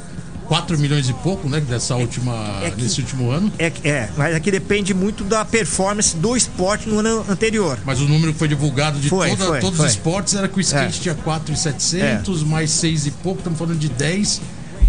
4 milhões e pouco, né? Dessa última, é que, desse último ano. É, é, mas aqui depende muito da performance do esporte no ano anterior. Mas o número que foi divulgado de foi, toda, foi, todos foi. os esportes era que o skate é. tinha 4,700, é. mais 6 e pouco, estamos falando de 10.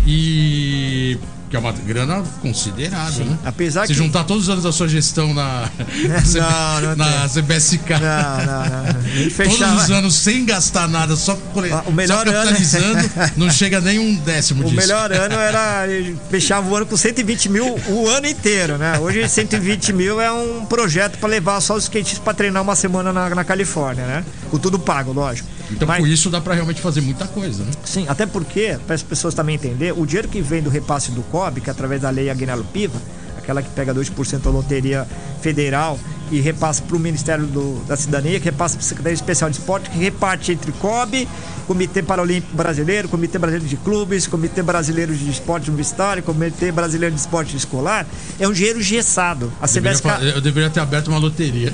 E que é uma grana considerável, né? Apesar Se que... juntar todos os anos da sua gestão na, não, não na CBSK. Não, não. Todos os anos sem gastar nada, só, cole... o melhor só capitalizando, ano... não chega nem um décimo o disso. O melhor ano era fechava o ano com 120 mil o ano inteiro, né? Hoje 120 mil é um projeto para levar só os skatistas para treinar uma semana na, na Califórnia, né? Com tudo pago, lógico. Então, Mas, com isso, dá para realmente fazer muita coisa, né? Sim, até porque, para as pessoas também entender, o dinheiro que vem do repasse do COB, que é através da lei Aguinaldo Piva, aquela que pega 2% da loteria federal e repassa para o Ministério do, da Cidadania, que repassa para a Secretaria Especial de Esporte, que reparte entre COB, Comitê Paralímpico Brasileiro, Comitê Brasileiro de Clubes, Comitê Brasileiro de Esporte Universitário, Comitê Brasileiro de Esporte Escolar. É um dinheiro gessado. A CBSK... Eu deveria ter aberto uma loteria.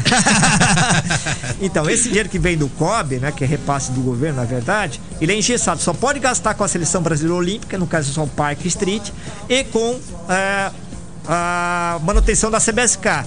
então, esse dinheiro que vem do COB, né, que é repasse do governo, na verdade, ele é engessado. Só pode gastar com a Seleção Brasileira Olímpica, no caso só o Parque Street, e com é, a manutenção da CBSK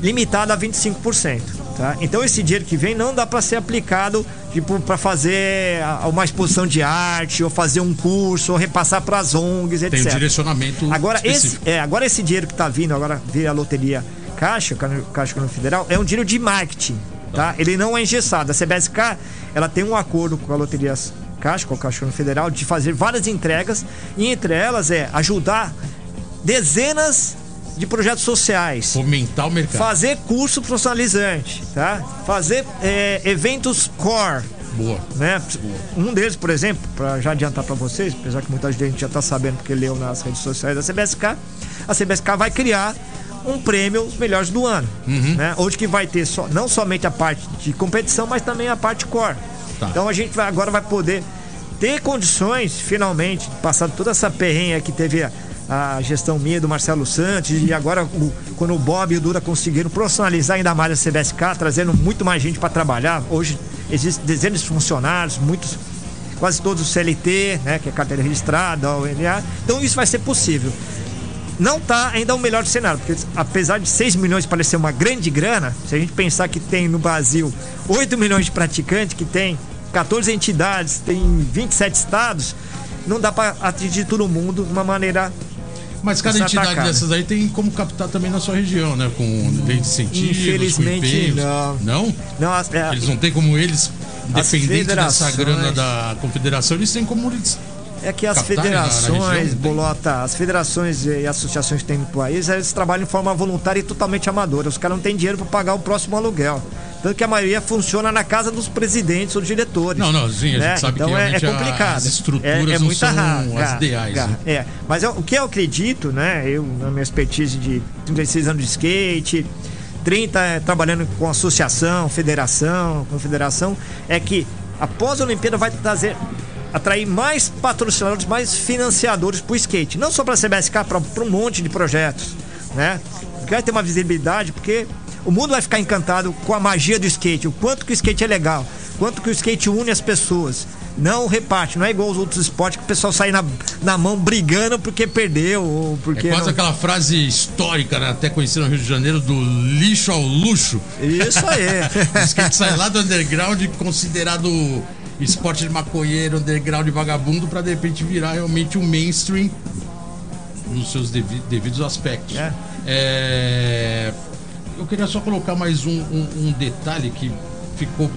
limitada a 25%. Tá? Então esse dinheiro que vem não dá para ser aplicado tipo para fazer uma exposição de arte ou fazer um curso ou repassar para as ONGs, etc. Tem um direcionamento agora específico. esse é, agora esse dinheiro que está vindo agora via loteria Caixa, Caixa Econômica Federal, é um dinheiro de marketing, tá? Ele não é engessado. A CBSK, ela tem um acordo com a loteria Caixa, com a Caixa Econômica Federal, de fazer várias entregas e entre elas é ajudar dezenas de projetos sociais. Fomentar o mercado. Fazer curso profissionalizante, tá? Fazer é, eventos core. Boa. Né? Boa. Um deles, por exemplo, para já adiantar para vocês, apesar que muita gente já está sabendo porque leu nas redes sociais da CBSK, a CBSK vai criar um prêmio os melhores do ano, uhum. né? Hoje que vai ter só, não somente a parte de competição, mas também a parte core. Tá. Então a gente vai, agora vai poder ter condições, finalmente, passando toda essa perrenha que teve a, a gestão minha do Marcelo Santos e agora o, quando o Bob e o Dura conseguiram profissionalizar ainda mais a CBSK, trazendo muito mais gente para trabalhar. Hoje existem dezenas de funcionários, muitos, quase todos o CLT, né, que é carteira registrada, o NA. Então isso vai ser possível. Não está ainda o melhor cenário, porque apesar de 6 milhões parecer uma grande grana, se a gente pensar que tem no Brasil 8 milhões de praticantes, que tem 14 entidades, tem 27 estados, não dá para atingir todo mundo de uma maneira mas cada entidade atacar, dessas aí tem como captar também na sua região, né? Com lei de incentivos, Infelizmente, não. Não? Não, as, é, eles não têm como eles, dependente dessa grana da confederação, eles têm como eles é que as federações, Bolota, as federações e associações que tem no país, eles trabalham de forma voluntária e totalmente amadora. Os caras não têm dinheiro para pagar o próximo aluguel. Tanto que a maioria funciona na casa dos presidentes ou diretores. Não, não, sim, a né? gente sabe então que é, é complicado. as estruturas é, é não são as ideais. Né? É, mas eu, o que eu acredito, né, eu na minha expertise de 36 anos de skate, 30 é, trabalhando com associação, federação, confederação, é que após a Olimpíada vai trazer atrair mais patrocinadores, mais financiadores para o skate. Não só para a CBSK, para um monte de projetos, né? Vai ter uma visibilidade, porque o mundo vai ficar encantado com a magia do skate, o quanto que o skate é legal, quanto que o skate une as pessoas. Não reparte, não é igual aos outros esportes que o pessoal sai na, na mão brigando porque perdeu ou porque. É quase não... aquela frase histórica, né? até conhecida no Rio de Janeiro, do lixo ao luxo. Isso aí. o skate sai lá do underground considerado esporte de maconheiro, underground de vagabundo, para de repente virar realmente um mainstream nos seus devi devidos aspectos. É. É... Eu queria só colocar mais um, um, um detalhe que ficou,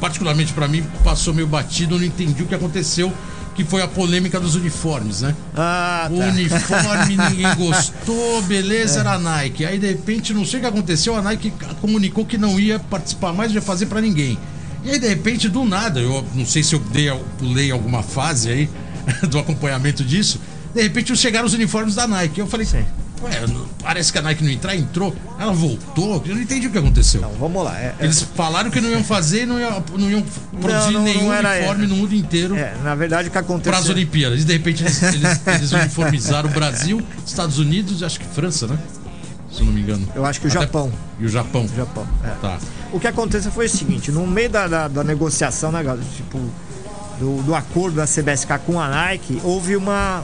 particularmente para mim, passou meio batido, eu não entendi o que aconteceu que foi a polêmica dos uniformes, né? Ah, tá. O uniforme ninguém gostou, beleza, é. era a Nike. Aí de repente, não sei o que aconteceu, a Nike comunicou que não ia participar mais, ia fazer para ninguém. E aí, de repente, do nada, eu não sei se eu dei, pulei alguma fase aí do acompanhamento disso. De repente chegaram os uniformes da Nike. Eu falei, Sim. Ué, parece que a Nike não entrar, entrou. Ela voltou. Eu não entendi o que aconteceu. Não, vamos lá. É, é. Eles falaram que não iam fazer, não iam, não iam produzir não, nenhum uniforme no mundo inteiro. É, na verdade, o que aconteceu. Para as Olimpíadas. E de repente eles, eles, eles uniformizaram o Brasil, Estados Unidos e acho que França, né? Se eu não me engano. Eu acho que o Até... Japão. E o Japão. O Japão. É. Tá. O que aconteceu foi o seguinte: no meio da, da, da negociação, né? Tipo, do, do acordo da CBSK com a Nike, houve uma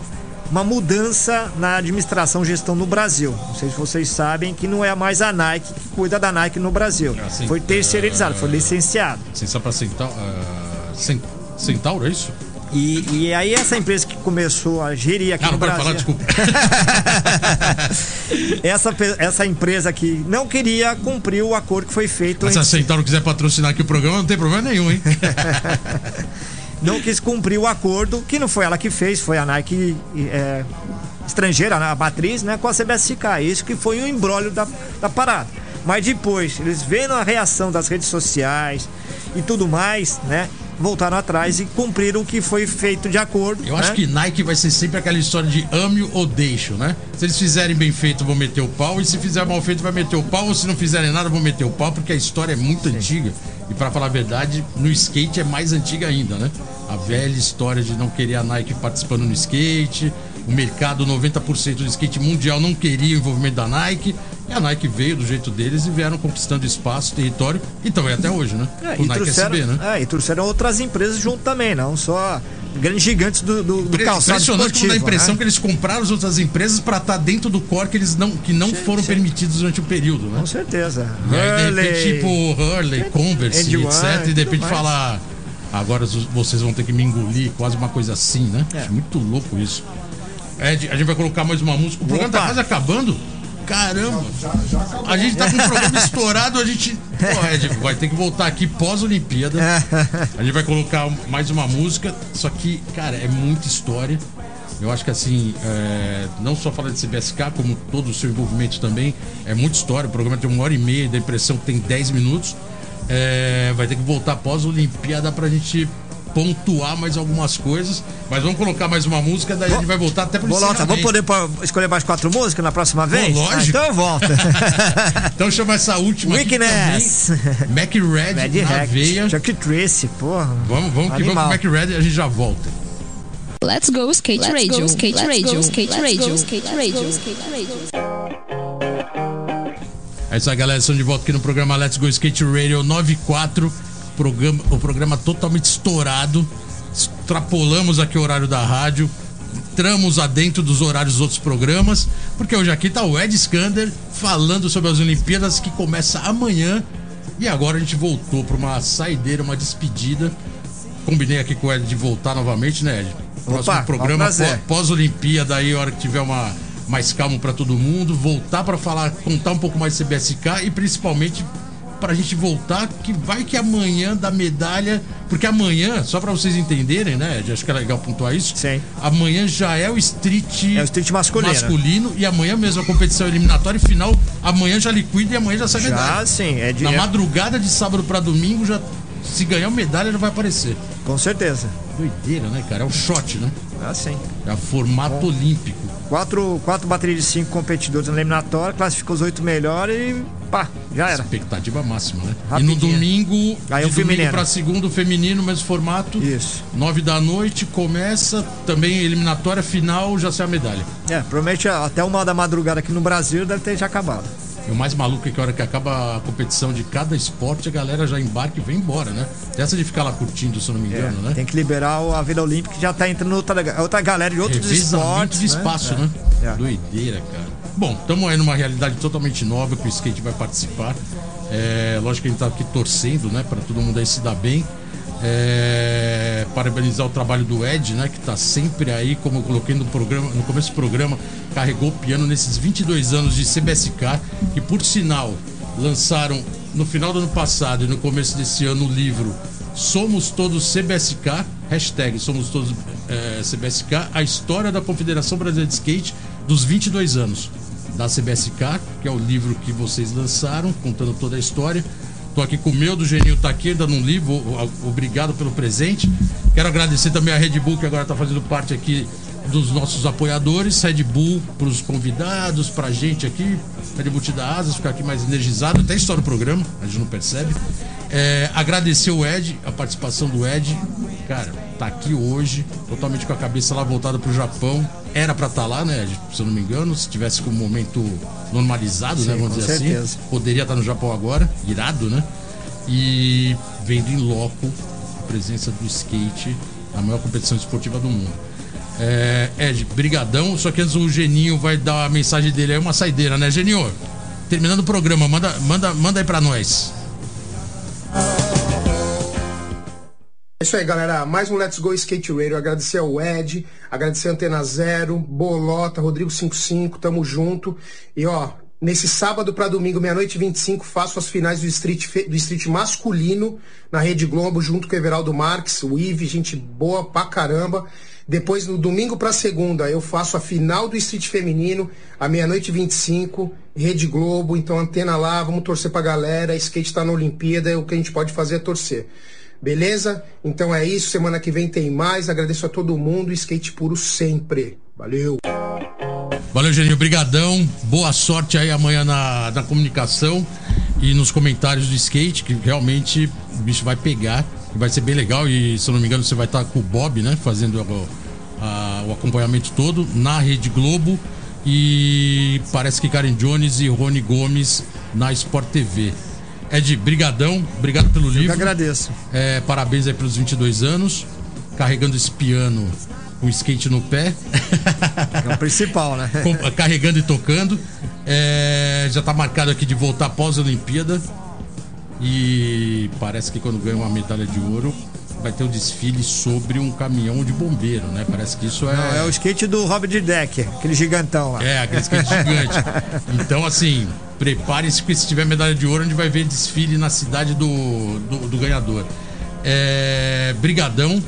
uma mudança na administração gestão no Brasil. Não sei se vocês sabem que não é mais a Nike que cuida da Nike no Brasil. Assim, foi terceirizado, uh, foi licenciado. Licenciado para Centauro, uh, Centauro, é isso? E, e, aí essa empresa que começou a gerir aqui ah, no Brasil. Falar, desculpa. essa, essa empresa que não queria cumprir o acordo que foi feito. Mas se a Centauro quiser patrocinar aqui o programa, não tem problema nenhum, hein? não quis cumprir o acordo, que não foi ela que fez, foi a Nike é, estrangeira, a matriz, né, com a CBSK. Isso que foi o um embrólio da, da parada. Mas depois, eles vendo a reação das redes sociais e tudo mais, né? Voltaram atrás e cumpriram o que foi feito de acordo. Eu né? acho que Nike vai ser sempre aquela história de ame ou deixo, né? Se eles fizerem bem feito, vão meter o pau. E se fizer mal feito, vai meter o pau. Ou se não fizerem nada, vão meter o pau, porque a história é muito Sim. antiga. E para falar a verdade, no skate é mais antiga ainda, né? A velha história de não querer a Nike participando no skate, o mercado, 90% do skate mundial não queria o envolvimento da Nike. E a Nike veio do jeito deles e vieram conquistando espaço, território, e estão até hoje, né? É, o Nike SB, né? É, e trouxeram outras empresas junto também, não só grandes gigantes do, do, do calçado Impressionante como dá a impressão né? que eles compraram as outras empresas para estar tá dentro do core que eles não, que não sim, foram sim. permitidos durante o período, né? Com certeza. E aí, de repente, tipo Hurley, Converse, etc. E de repente falar agora vocês vão ter que me engolir, quase uma coisa assim, né? É. muito louco isso. Ed, a gente vai colocar mais uma música. O programa Opa. tá quase acabando. Caramba! A gente tá com um programa estourado, a gente. Pô, Ed, vai ter que voltar aqui pós-Olimpíada. A gente vai colocar mais uma música. Só que, cara, é muita história. Eu acho que assim, é, não só falar de CBSK, como todo o seu envolvimento também, é muita história. O programa tem uma hora e meia, da impressão que tem 10 minutos. É, vai ter que voltar após a Olimpíada pra gente pontuar mais algumas coisas. Mas vamos colocar mais uma música, daí a gente vai voltar até pro Volta, Vamos poder escolher mais quatro músicas na próxima vez? lógico. Ah, então volta. então chama essa última Weakness. Mac Red Mad na Hack. veia. Chuck Tracy, porra. Vamos, vamos que vamos com Mac Red e a gente já volta. Let's go skate Let's radio, go, skate radio, skate radio, skate radio, skate radio. É isso aí, galera. Estamos de volta aqui no programa Let's Go Skate Radio 94. Programa, o programa totalmente estourado. Extrapolamos aqui o horário da rádio. Entramos adentro dos horários dos outros programas. Porque hoje aqui está o Ed Skander falando sobre as Olimpíadas que começa amanhã. E agora a gente voltou para uma saideira, uma despedida. Combinei aqui com o Ed de voltar novamente, né, Ed? Próximo Opa, programa pós-Olimpíada aí, a hora que tiver uma mais calmo para todo mundo, voltar para falar, contar um pouco mais do CBSK e principalmente para a gente voltar que vai que amanhã da medalha, porque amanhã, só para vocês entenderem, né? Acho que é legal pontuar isso. Sim. Amanhã já é o street, é o street masculino. masculino e amanhã mesmo a competição eliminatória final, amanhã já liquida e amanhã já sai já, medalha. sim, é de... Na madrugada de sábado para domingo já se ganhar medalha já vai aparecer. Com certeza. Doideira, né, cara? É o shot, né? Ah, sim. É formato Bom. olímpico. Quatro, quatro baterias de cinco competidores na eliminatória, classificou os oito melhores e pá, já era. Expectativa máxima, né? Rapidinho. E no domingo, Aí de domingo para segundo, feminino, mesmo formato. Isso. Nove da noite, começa também eliminatória final, já sai a medalha. É, provavelmente até uma da madrugada aqui no Brasil deve ter já acabado. E o mais maluco é que a hora que acaba a competição de cada esporte, a galera já embarca e vem embora, né? Essa de ficar lá curtindo, se eu não me engano, é, né? Tem que liberar a Vida Olímpica que já tá entrando outra, outra galera de outros esportes. de né? espaço, né? É. né? Doideira, cara. Bom, estamos aí numa realidade totalmente nova que o skate vai participar. É, lógico que a gente tá aqui torcendo, né? Para todo mundo aí se dar bem. É, parabenizar o trabalho do Ed, né? Que está sempre aí, como eu coloquei no, programa, no começo do programa, carregou o piano nesses 22 anos de CBSK, que por sinal lançaram no final do ano passado e no começo desse ano o livro Somos Todos CBSK, hashtag Somos Todos é, CBSK, a história da Confederação Brasileira de Skate dos 22 anos da CBSK, que é o livro que vocês lançaram, contando toda a história. Tô aqui com o meu, do Genil tá aqui, dando um livro. Obrigado pelo presente. Quero agradecer também a Red Bull, que agora está fazendo parte aqui dos nossos apoiadores, Red Bull para os convidados, para a gente aqui, Red Bull te dá asas, ficar aqui mais energizado, até estoura o programa, a gente não percebe. É, agradecer o Ed, a participação do Ed, cara, tá aqui hoje, totalmente com a cabeça lá voltada pro Japão. Era para estar tá lá, né, Ed, se eu não me engano, se tivesse com um momento normalizado, né, Sim, né, vamos dizer assim. certeza. assim. Poderia estar tá no Japão agora, irado, né? E vendo em loco a presença do skate, a maior competição esportiva do mundo. É, Ed, brigadão. Só que antes o Geninho vai dar a mensagem dele aí, uma saideira, né, Geninho? Terminando o programa, manda, manda, manda aí pra nós. É isso aí, galera. Mais um Let's Go Skate Radio. Agradecer ao Ed, agradecer a Antena Zero, Bolota, Rodrigo 55, tamo junto. E ó, nesse sábado para domingo, meia-noite e 25, faço as finais do street, do street masculino na Rede Globo, junto com o Everaldo Marques, o Ive, gente boa pra caramba. Depois, no domingo para segunda, eu faço a final do Street Feminino, à meia-noite e 25, Rede Globo, então antena lá, vamos torcer pra galera, skate tá na Olimpíada, o que a gente pode fazer é torcer. Beleza? Então é isso, semana que vem tem mais, agradeço a todo mundo, skate puro sempre. Valeu! Valeu, Geninho, brigadão, boa sorte aí amanhã na, na comunicação e nos comentários do skate, que realmente o bicho vai pegar vai ser bem legal e se eu não me engano você vai estar com o Bob, né? Fazendo o, a, o acompanhamento todo na Rede Globo e parece que Karen Jones e Rony Gomes na Sport TV. Ed, brigadão, obrigado pelo eu livro. Eu agradeço. É, parabéns aí pelos 22 anos, carregando esse piano com skate no pé. É o principal, né? carregando e tocando. É, já está marcado aqui de voltar após a Olimpíada. E parece que quando ganha uma medalha de ouro, vai ter um desfile sobre um caminhão de bombeiro, né? Parece que isso é. Não, é o skate do Robert Decker, aquele gigantão lá. É, aquele skate gigante. Então, assim, prepare-se que se tiver medalha de ouro, a gente vai ver desfile na cidade do, do, do ganhador. É, brigadão,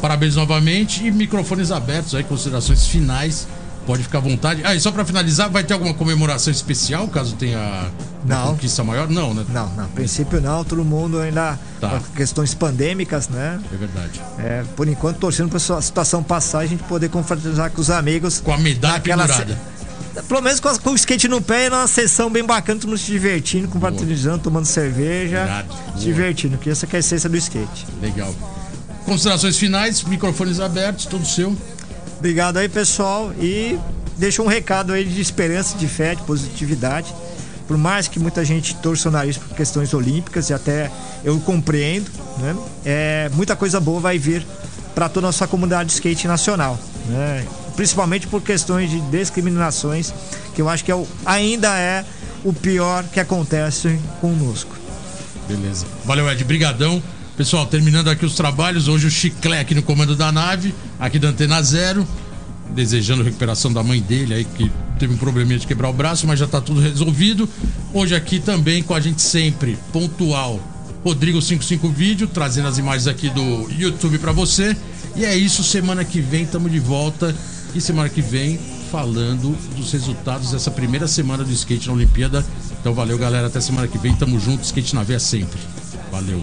parabéns novamente e microfones abertos aí, considerações finais Pode ficar à vontade. Ah, e só para finalizar, vai ter alguma comemoração especial caso tenha não. conquista maior? Não, né? Não, não. A princípio não. Todo mundo ainda. Tá. Questões pandêmicas, né? É verdade. É, por enquanto, torcendo para a situação passar e a gente poder confraternizar com os amigos. Com a medalha pendurada. Se... Pelo menos com, com, o skate no pé e numa sessão bem bacana, todo mundo se divertindo, confraternizando, tomando cerveja. Verdade. Se divertindo, que essa é a essência do skate. Legal. Considerações finais, microfones abertos, todo seu. Obrigado aí, pessoal. E deixa um recado aí de esperança, de fé, de positividade. Por mais que muita gente torça o nariz por questões olímpicas, e até eu compreendo, né? É, muita coisa boa vai vir para toda a nossa comunidade de skate nacional. Né? Principalmente por questões de discriminações, que eu acho que é o, ainda é o pior que acontece conosco. Beleza. Valeu, Ed. Brigadão. Pessoal, terminando aqui os trabalhos, hoje o Chiclé aqui no comando da nave, aqui da Antena Zero, desejando recuperação da mãe dele aí, que teve um probleminha de quebrar o braço, mas já está tudo resolvido. Hoje aqui também com a gente sempre, pontual, Rodrigo 55 Vídeo, trazendo as imagens aqui do YouTube para você. E é isso, semana que vem estamos de volta. E semana que vem falando dos resultados dessa primeira semana do skate na Olimpíada. Então valeu, galera. Até semana que vem. Tamo junto. Skate na veia sempre. Valeu.